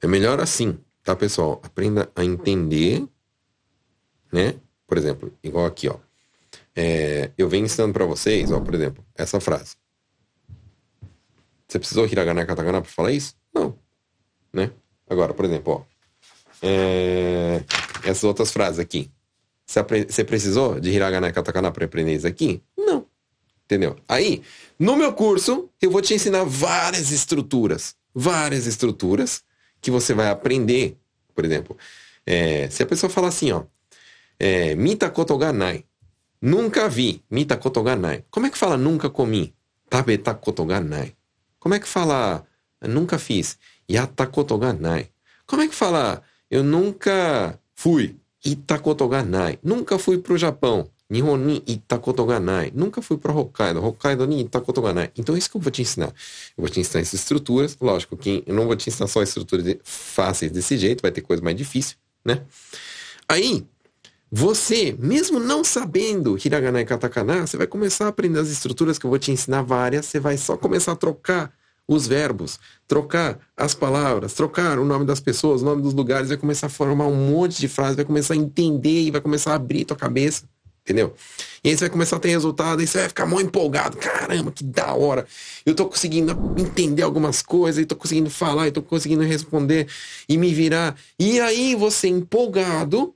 É melhor assim, tá, pessoal? Aprenda a entender, né? Por exemplo, igual aqui, ó. É, eu venho ensinando para vocês, ó, por exemplo, essa frase. Você precisou hiragana e katakana para falar isso? Não. Né? Agora, por exemplo, ó. É, essas outras frases aqui. Você, precisou de hiragana e katakana para aprender isso aqui? Não. Entendeu? Aí, no meu curso, eu vou te ensinar várias estruturas. Várias estruturas que você vai aprender. Por exemplo, é, se a pessoa falar assim, ó. É, Mita kotoganai. Nunca vi. Mita kotoganai. Como é que fala nunca comi? Tabeta kotoganai. Como é que fala nunca fiz? Yatta kotoganai. Como é que fala eu nunca fui? Itakotoganai. Nunca fui para o Japão. Nihon ni. Nunca fui para Hokkaido. Hokkaido ni itakotoganai. Então é isso que eu vou te ensinar. Eu vou te ensinar essas estruturas. Lógico que eu não vou te ensinar só estruturas fáceis desse jeito. Vai ter coisa mais difícil, né? Aí, você, mesmo não sabendo hiragana e katakana, você vai começar a aprender as estruturas que eu vou te ensinar várias, você vai só começar a trocar os verbos, trocar as palavras, trocar o nome das pessoas, o nome dos lugares, vai começar a formar um monte de frases, vai começar a entender e vai começar a abrir tua cabeça, entendeu? E aí você vai começar a ter resultado, e você vai ficar muito empolgado, caramba, que da hora, eu tô conseguindo entender algumas coisas, e tô conseguindo falar, e tô conseguindo responder e me virar. E aí você empolgado,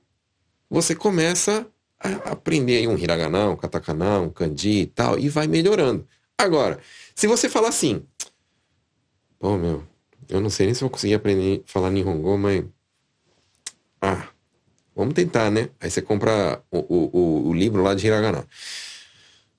você começa a aprender um hiragana, um katakana, um kanji e tal, e vai melhorando. Agora, se você falar assim, pô, meu, eu não sei nem se vou conseguir aprender a falar Nihongo, mas. Ah, vamos tentar, né? Aí você compra o, o, o livro lá de hiragana.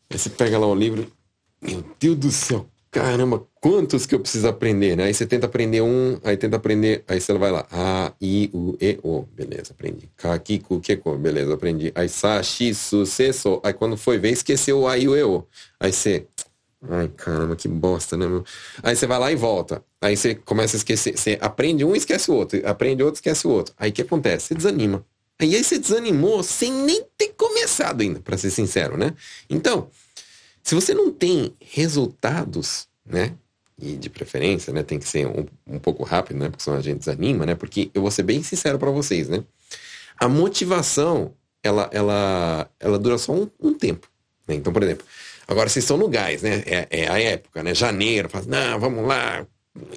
Aí você pega lá o livro, meu Deus do céu, caramba, quantos que eu preciso aprender, né? Aí você tenta aprender um, aí tenta aprender, aí você vai lá, A, I, U, E, O, beleza, aprendi. Ka, Ki, Ku, Keko, beleza, aprendi. Aí Sa, Shi, Su, Se, So, aí quando foi ver, esqueceu o A, I, U, E, O. Aí você, ai caramba, que bosta, né, meu? Aí você vai lá e volta. Aí você começa a esquecer, você aprende um esquece o outro, aprende outro, esquece o outro. Aí o que acontece? Você desanima. Aí, aí você desanimou sem nem ter começado ainda, para ser sincero, né? Então, se você não tem resultados, né? E de preferência, né? Tem que ser um, um pouco rápido, né? Porque senão a gente desanima, né? Porque eu vou ser bem sincero para vocês, né? A motivação, ela, ela, ela dura só um, um tempo. Né? Então, por exemplo, agora vocês estão no gás, né? É, é a época, né? Janeiro, fala, não, vamos lá,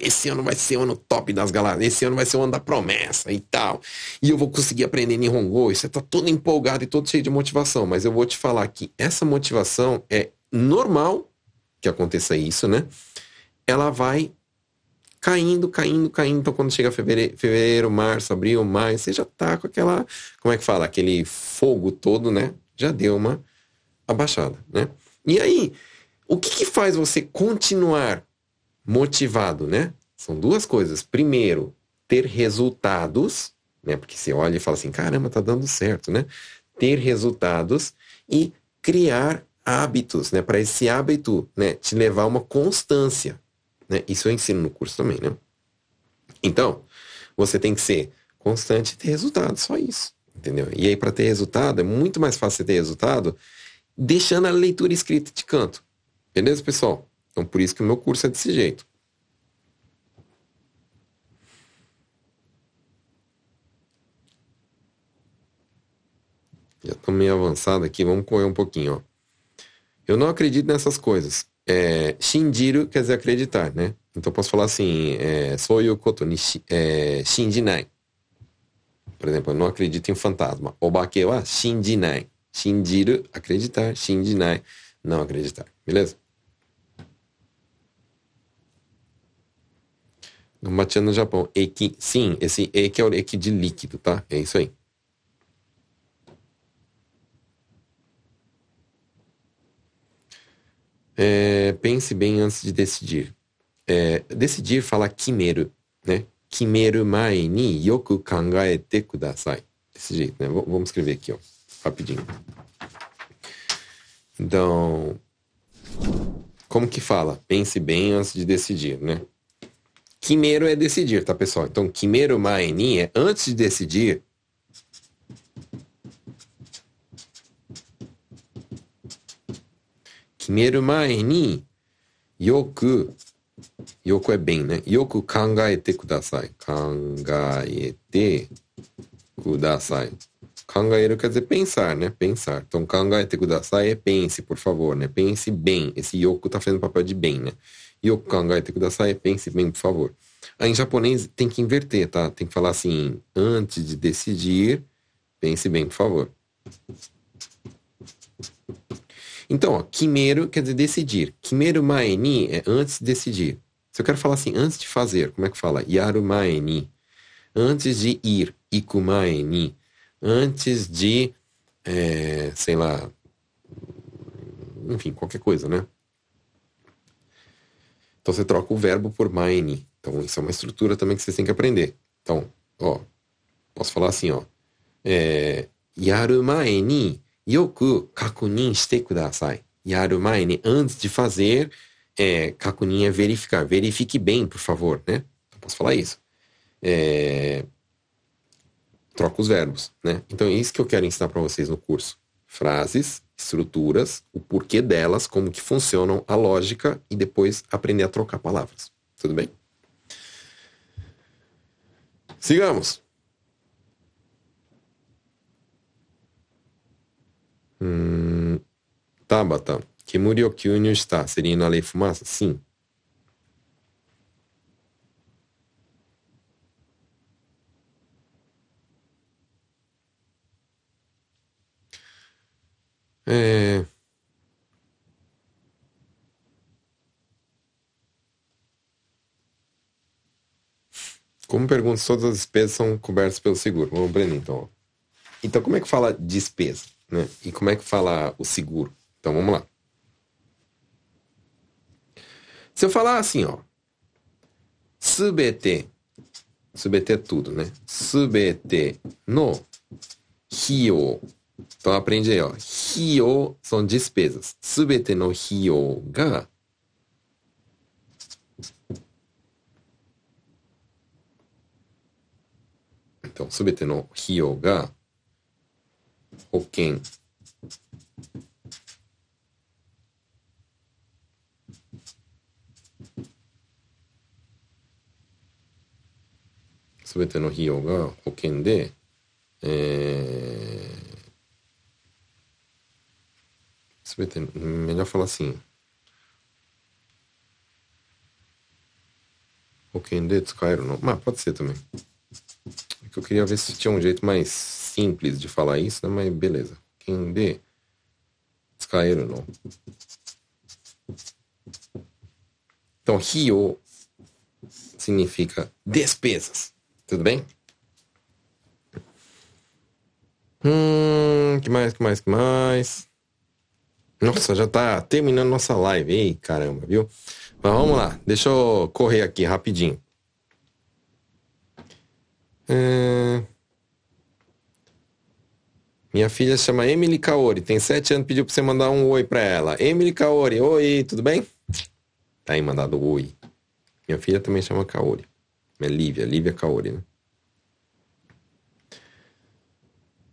esse ano vai ser o ano top das galáxias, esse ano vai ser o ano da promessa e tal. E eu vou conseguir aprender Nihongo. E você tá todo empolgado e todo cheio de motivação. Mas eu vou te falar que essa motivação é normal que aconteça isso, né? Ela vai caindo, caindo, caindo. Então, quando chega fevereiro, fevereiro, março, abril, maio, você já tá com aquela, como é que fala? Aquele fogo todo, né? Já deu uma abaixada, né? E aí, o que, que faz você continuar motivado, né? São duas coisas. Primeiro, ter resultados, né? Porque você olha e fala assim, caramba, tá dando certo, né? Ter resultados e criar hábitos, né? Para esse hábito, né? Te levar a uma constância, né? Isso eu ensino no curso também, né? Então, você tem que ser constante e ter resultado, só isso, entendeu? E aí para ter resultado é muito mais fácil ter resultado deixando a leitura escrita de canto. Beleza, pessoal? Então por isso que o meu curso é desse jeito. Já estou meio avançado aqui, vamos correr um pouquinho. Ó. Eu não acredito nessas coisas. É, shinjiru quer dizer acreditar, né? Então posso falar assim, é, soyu koto ni é, shinjinai. Por exemplo, eu não acredito em fantasma. Obake wa shinjinai. Shinjiru, acreditar. Shinjinai, não acreditar. Beleza? Gambatia no Japão. Eki, sim, esse eki é o eki de líquido, tá? É isso aí. É, pense bem antes de decidir. É, decidir fala kimeru, né? Kimeru mai ni yoku kangaete kudasai. Desse jeito, né? Vamos escrever aqui, ó. Rapidinho. Então, como que fala? Pense bem antes de decidir, né? Kimeru é decidir, tá, pessoal? Então, kimeru mai ni é antes de decidir, Kimeru mai ni yoku yoku é bem, né? Yoku kangaete kudasai. Kangaete kudasai. Kangaeru quer dizer pensar, né? Pensar. Então, kangaete kudasai é pense, por favor, né? Pense bem. Esse yoku tá fazendo papel de bem, né? Yoku kangaete kudasai é pense bem, por favor. Aí, em japonês tem que inverter, tá? Tem que falar assim, antes de decidir, pense bem, por favor. Então, ó, kimeru quer dizer decidir. Kimeru mae ni é antes de decidir. Se eu quero falar assim, antes de fazer, como é que fala? Yaru mae ni. Antes de ir, iku mae ni. Antes de, é, sei lá, enfim, qualquer coisa, né? Então você troca o verbo por mae ni. Então isso é uma estrutura também que vocês têm que aprender. Então, ó, posso falar assim, ó. É, yaru mae ni よく確認してください。やる前に antes de fazer, é, 確認 é verificar. Verifique bem, por favor, né? Eu posso falar isso. É, troca os verbos, né? Então é isso que eu quero ensinar para vocês no curso. Frases, estruturas, o porquê delas, como que funcionam, a lógica e depois aprender a trocar palavras. Tudo bem? Sigamos. Hum, Tabata, Kemuri o kyunyu está. Seria inalar fumaça? Sim. É... Como pergunto, todas as despesas são cobertas pelo seguro. Vamos aprender então. Então, como é que fala despesa? Né? E como é que fala o seguro? Então vamos lá. Se eu falar assim, ó. Subete. Subete é tudo, né? Subete no rio. Então aprende aí, ó. Rio são despesas. Subete no rio ga. Então, subete no rio ga 費用が保険すべての費用が保険で、é... すべて、melhor falar assim. 保険で使えるのまあ、pode ser também. É que eu queria ver se tinha um jeito mais simples de falar isso, né? mas beleza. Quem dê, descaíram não. Então, rio significa despesas. Tudo bem? Hum, que mais, que mais, que mais? Nossa, já tá terminando nossa live. Ei, caramba, viu? Mas vamos lá, deixa eu correr aqui rapidinho. É... Minha filha chama Emily Kaori, tem sete anos, pediu pra você mandar um oi pra ela. Emily Kaori, oi, tudo bem? Tá aí mandado oi. Minha filha também chama Kaori. É Lívia, Lívia Kaori, né?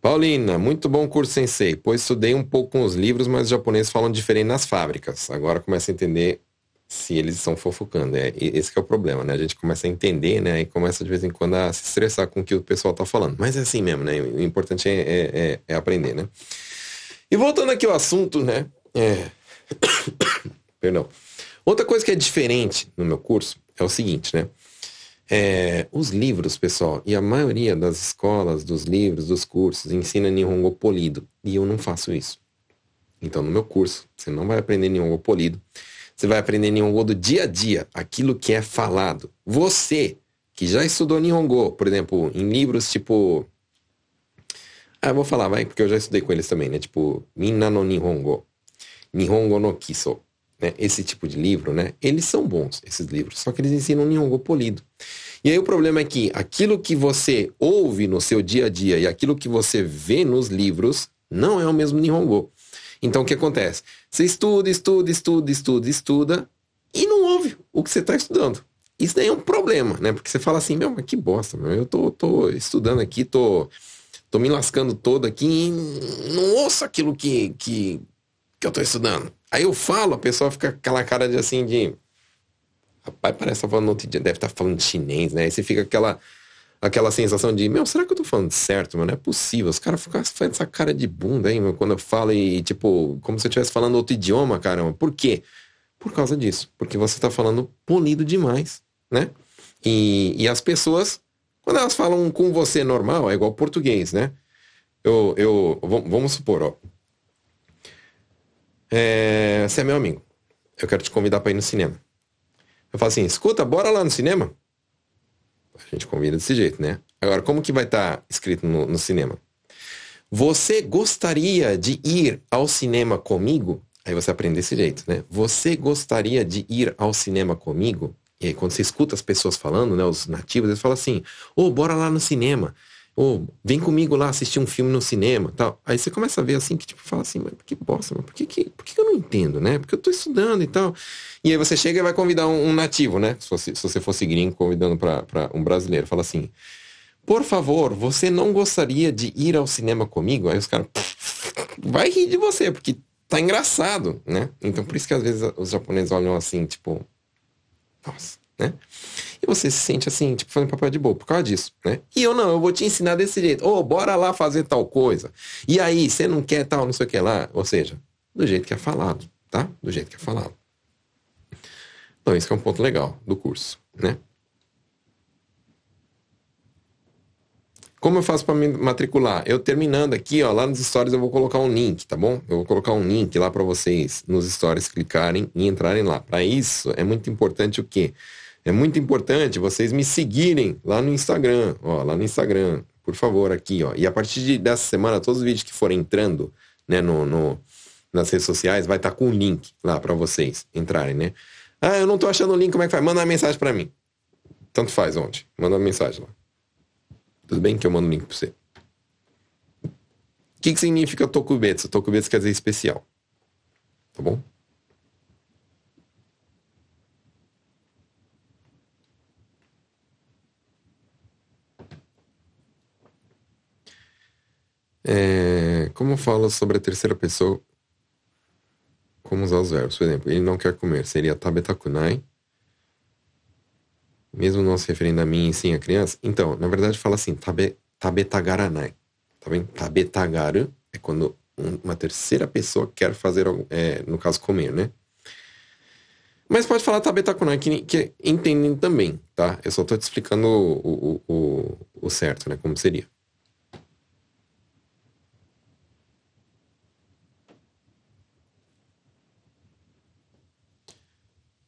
Paulina, muito bom curso sensei, pois estudei um pouco com os livros, mas os japoneses falam diferente nas fábricas. Agora começa a entender se eles estão fofocando. É, esse é o problema, né? A gente começa a entender, né? E começa de vez em quando a se estressar com o que o pessoal tá falando. Mas é assim mesmo, né? O importante é, é, é, é aprender, né? E voltando aqui ao assunto, né? É... [coughs] Perdão. Outra coisa que é diferente no meu curso é o seguinte, né? É, os livros, pessoal, e a maioria das escolas, dos livros, dos cursos, ensina Nihongo polido. E eu não faço isso. Então, no meu curso, você não vai aprender Nihongo polido. Você vai aprender Nihongo do dia a dia, aquilo que é falado. Você, que já estudou Nihongo, por exemplo, em livros tipo... Ah, eu vou falar, vai, porque eu já estudei com eles também, né? Tipo, Minna no Nihongo, Nihongo no Kiso. Né? Esse tipo de livro, né? Eles são bons, esses livros, só que eles ensinam Nihongo polido. E aí o problema é que aquilo que você ouve no seu dia a dia e aquilo que você vê nos livros não é o mesmo Nihongo. Então o que acontece? Você estuda, estuda, estuda, estuda, estuda e não ouve o que você está estudando. Isso daí é um problema, né? Porque você fala assim, meu, mas que bosta, meu. eu tô, tô estudando aqui, tô, tô me lascando todo aqui e não ouço aquilo que, que, que eu tô estudando. Aí eu falo, a pessoa fica aquela cara de assim de. Rapaz, parece que tá falando outro dia, deve estar tá falando chinês, né? Aí você fica aquela aquela sensação de, meu, será que eu tô falando certo, mano? Não é possível. Os caras ficam fazendo essa cara de bunda aí, meu, quando eu falo e, tipo, como se eu estivesse falando outro idioma, caramba. Por quê? Por causa disso. Porque você tá falando polido demais, né? E, e as pessoas, quando elas falam com você normal, é igual português, né? Eu, eu, vamos supor, ó. É, você é meu amigo. Eu quero te convidar para ir no cinema. Eu falo assim, escuta, bora lá no cinema. A gente convida desse jeito, né? Agora, como que vai estar tá escrito no, no cinema? Você gostaria de ir ao cinema comigo? Aí você aprende desse jeito, né? Você gostaria de ir ao cinema comigo? E aí, quando você escuta as pessoas falando, né? Os nativos, eles falam assim: Ô, oh, bora lá no cinema. Ou vem comigo lá assistir um filme no cinema, tal. Aí você começa a ver assim, que tipo, fala assim, mas que bosta, mas por que, que, por que eu não entendo, né? Porque eu tô estudando e tal. E aí você chega e vai convidar um, um nativo, né? Se, fosse, se você fosse gringo convidando para um brasileiro, fala assim, por favor, você não gostaria de ir ao cinema comigo? Aí os caras, [laughs] vai rir de você, porque tá engraçado, né? Então por isso que às vezes os japoneses olham assim, tipo, nossa, né? E você se sente assim, tipo, fazendo papel de bobo por causa disso, né? E eu não, eu vou te ensinar desse jeito. Ô, oh, bora lá fazer tal coisa. E aí, você não quer tal, não sei o que lá. Ou seja, do jeito que é falado, tá? Do jeito que é falado. Então, esse é um ponto legal do curso, né? Como eu faço para me matricular? Eu terminando aqui, ó, lá nos stories eu vou colocar um link, tá bom? Eu vou colocar um link lá para vocês nos stories clicarem e entrarem lá. Para isso é muito importante o quê? É muito importante vocês me seguirem lá no Instagram, ó, lá no Instagram, por favor, aqui, ó. E a partir de, dessa semana, todos os vídeos que forem entrando, né, no, no nas redes sociais, vai estar tá com o um link lá para vocês entrarem, né? Ah, eu não tô achando o link, como é que faz? Manda uma mensagem para mim. Tanto faz onde. Manda uma mensagem lá. Tudo bem que eu mando o link para você. O que, que significa Tokubetsu? Tokubetsu quer dizer especial. Tá bom? É, como fala sobre a terceira pessoa, como usar os verbos? Por exemplo, ele não quer comer, seria tabetakunai. Mesmo não se referindo a mim e sim a criança. Então, na verdade fala assim, tabe, tabetagaranai. Tá bem? Tabetagaru é quando uma terceira pessoa quer fazer, é, no caso, comer, né? Mas pode falar tabetakunai, que, que entendem também, tá? Eu só tô te explicando o, o, o, o certo, né? Como seria.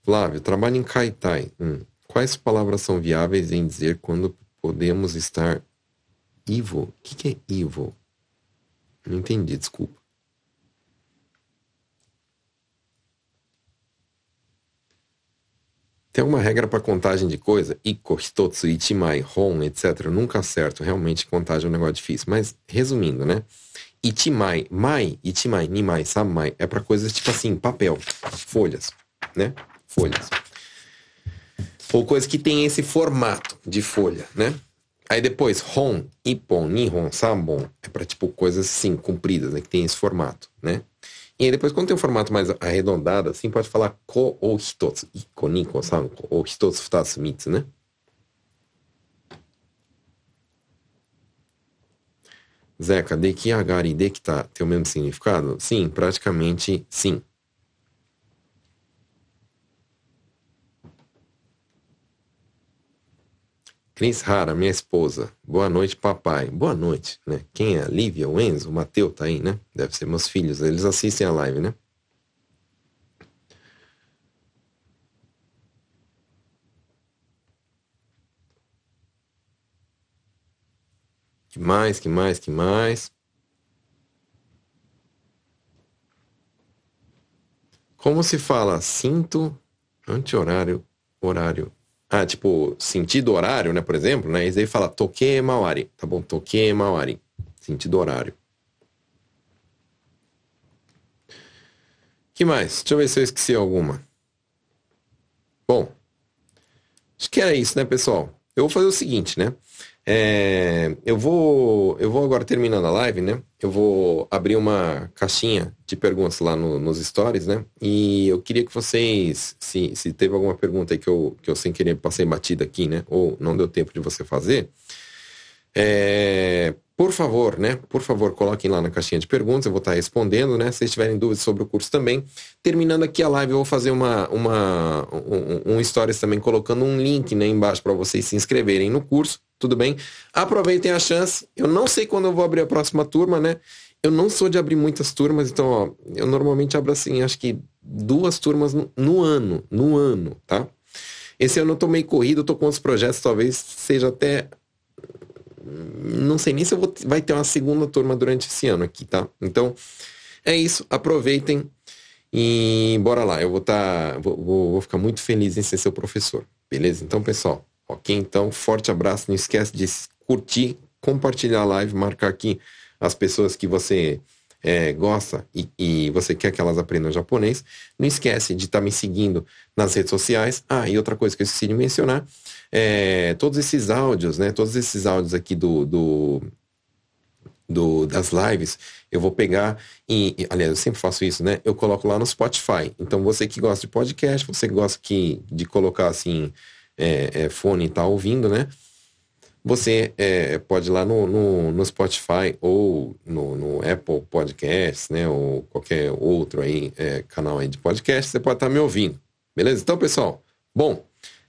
Flávio, trabalho em Kaitai. Hum. Quais palavras são viáveis em dizer quando podemos estar evil? O que, que é evil? Não entendi, desculpa. Tem uma regra para contagem de coisa? Iko, hitotsu, ichimai, hon, etc. nunca acerto. Realmente, contagem é um negócio difícil. Mas, resumindo, né? Ichimai, mai, ichimai, nimai, samai. É para coisas tipo assim, papel, folhas, né? Folhas. Ou coisa que tem esse formato de folha, né? Aí depois, Hon, Ippon, Nihon, Sabon, é para tipo coisas assim, compridas, né? Que tem esse formato, né? E aí depois, quando tem um formato mais arredondado, assim, pode falar ko ou hitotsu. Iko, niko, sanko, ou hitotsu, futatsu, mitsu, né? Zeca, deki agari e tá tem o mesmo significado? Sim, praticamente sim. Cris Rara, minha esposa. Boa noite, papai. Boa noite, né? Quem é? Lívia, o Enzo, o Mateu tá aí, né? Deve ser meus filhos. Eles assistem a live, né? Que mais, que mais, que mais? Como se fala cinto anti-horário, horário ah, tipo, sentido horário, né, por exemplo, né? E aí fala toque mawari, tá bom? Toque mawari, sentido horário. que mais? Deixa eu ver se eu esqueci alguma. Bom, acho que era isso, né, pessoal? Eu vou fazer o seguinte, né? É, eu vou eu vou agora terminando a live, né? Eu vou abrir uma caixinha de perguntas lá no, nos stories, né? E eu queria que vocês, se, se teve alguma pergunta aí que eu, que eu sem querer passei batida aqui, né? Ou não deu tempo de você fazer, é, por favor, né? Por favor, coloquem lá na caixinha de perguntas, eu vou estar respondendo, né? Se vocês tiverem dúvidas sobre o curso também. Terminando aqui a live, eu vou fazer uma, uma, um, um stories também, colocando um link né, embaixo para vocês se inscreverem no curso, tudo bem? Aproveitem a chance. Eu não sei quando eu vou abrir a próxima turma, né? Eu não sou de abrir muitas turmas, então, ó, eu normalmente abro assim, acho que duas turmas no, no ano, no ano, tá? Esse ano eu tô meio corrido, eu tô com outros projetos, talvez seja até não sei nem se vou, vai ter uma segunda turma durante esse ano aqui, tá? Então, é isso. Aproveitem e bora lá. Eu vou estar. Tá, vou, vou, ficar muito feliz em ser seu professor. Beleza? Então, pessoal, ok? Então, forte abraço. Não esquece de curtir, compartilhar a live, marcar aqui as pessoas que você é, gosta e, e, você quer que elas aprendam japonês. Não esquece de estar tá me seguindo nas redes sociais. Ah, e outra coisa que eu esqueci de mencionar é, todos esses áudios, né? Todos esses áudios aqui do, do, do, das lives, eu vou pegar e, e, aliás, eu sempre faço isso, né? Eu coloco lá no Spotify. Então, você que gosta de podcast, você que gosta que, de colocar assim, é, é, fone e tá ouvindo, né? Você é, pode ir lá no, no, no Spotify ou no, no, Apple Podcasts, né? Ou qualquer outro aí, é, canal aí de podcast, você pode estar tá me ouvindo. Beleza? Então, pessoal, bom,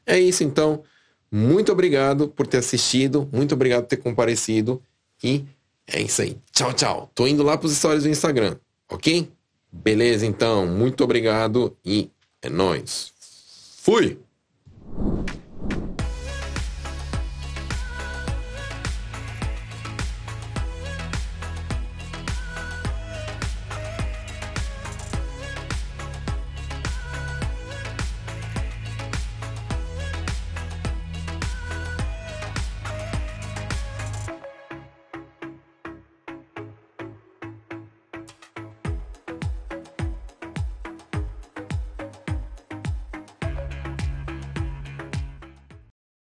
é isso então. Muito obrigado por ter assistido, muito obrigado por ter comparecido e é isso aí. Tchau, tchau. Tô indo lá pros stories do Instagram, ok? Beleza, então. Muito obrigado e é nóis. Fui!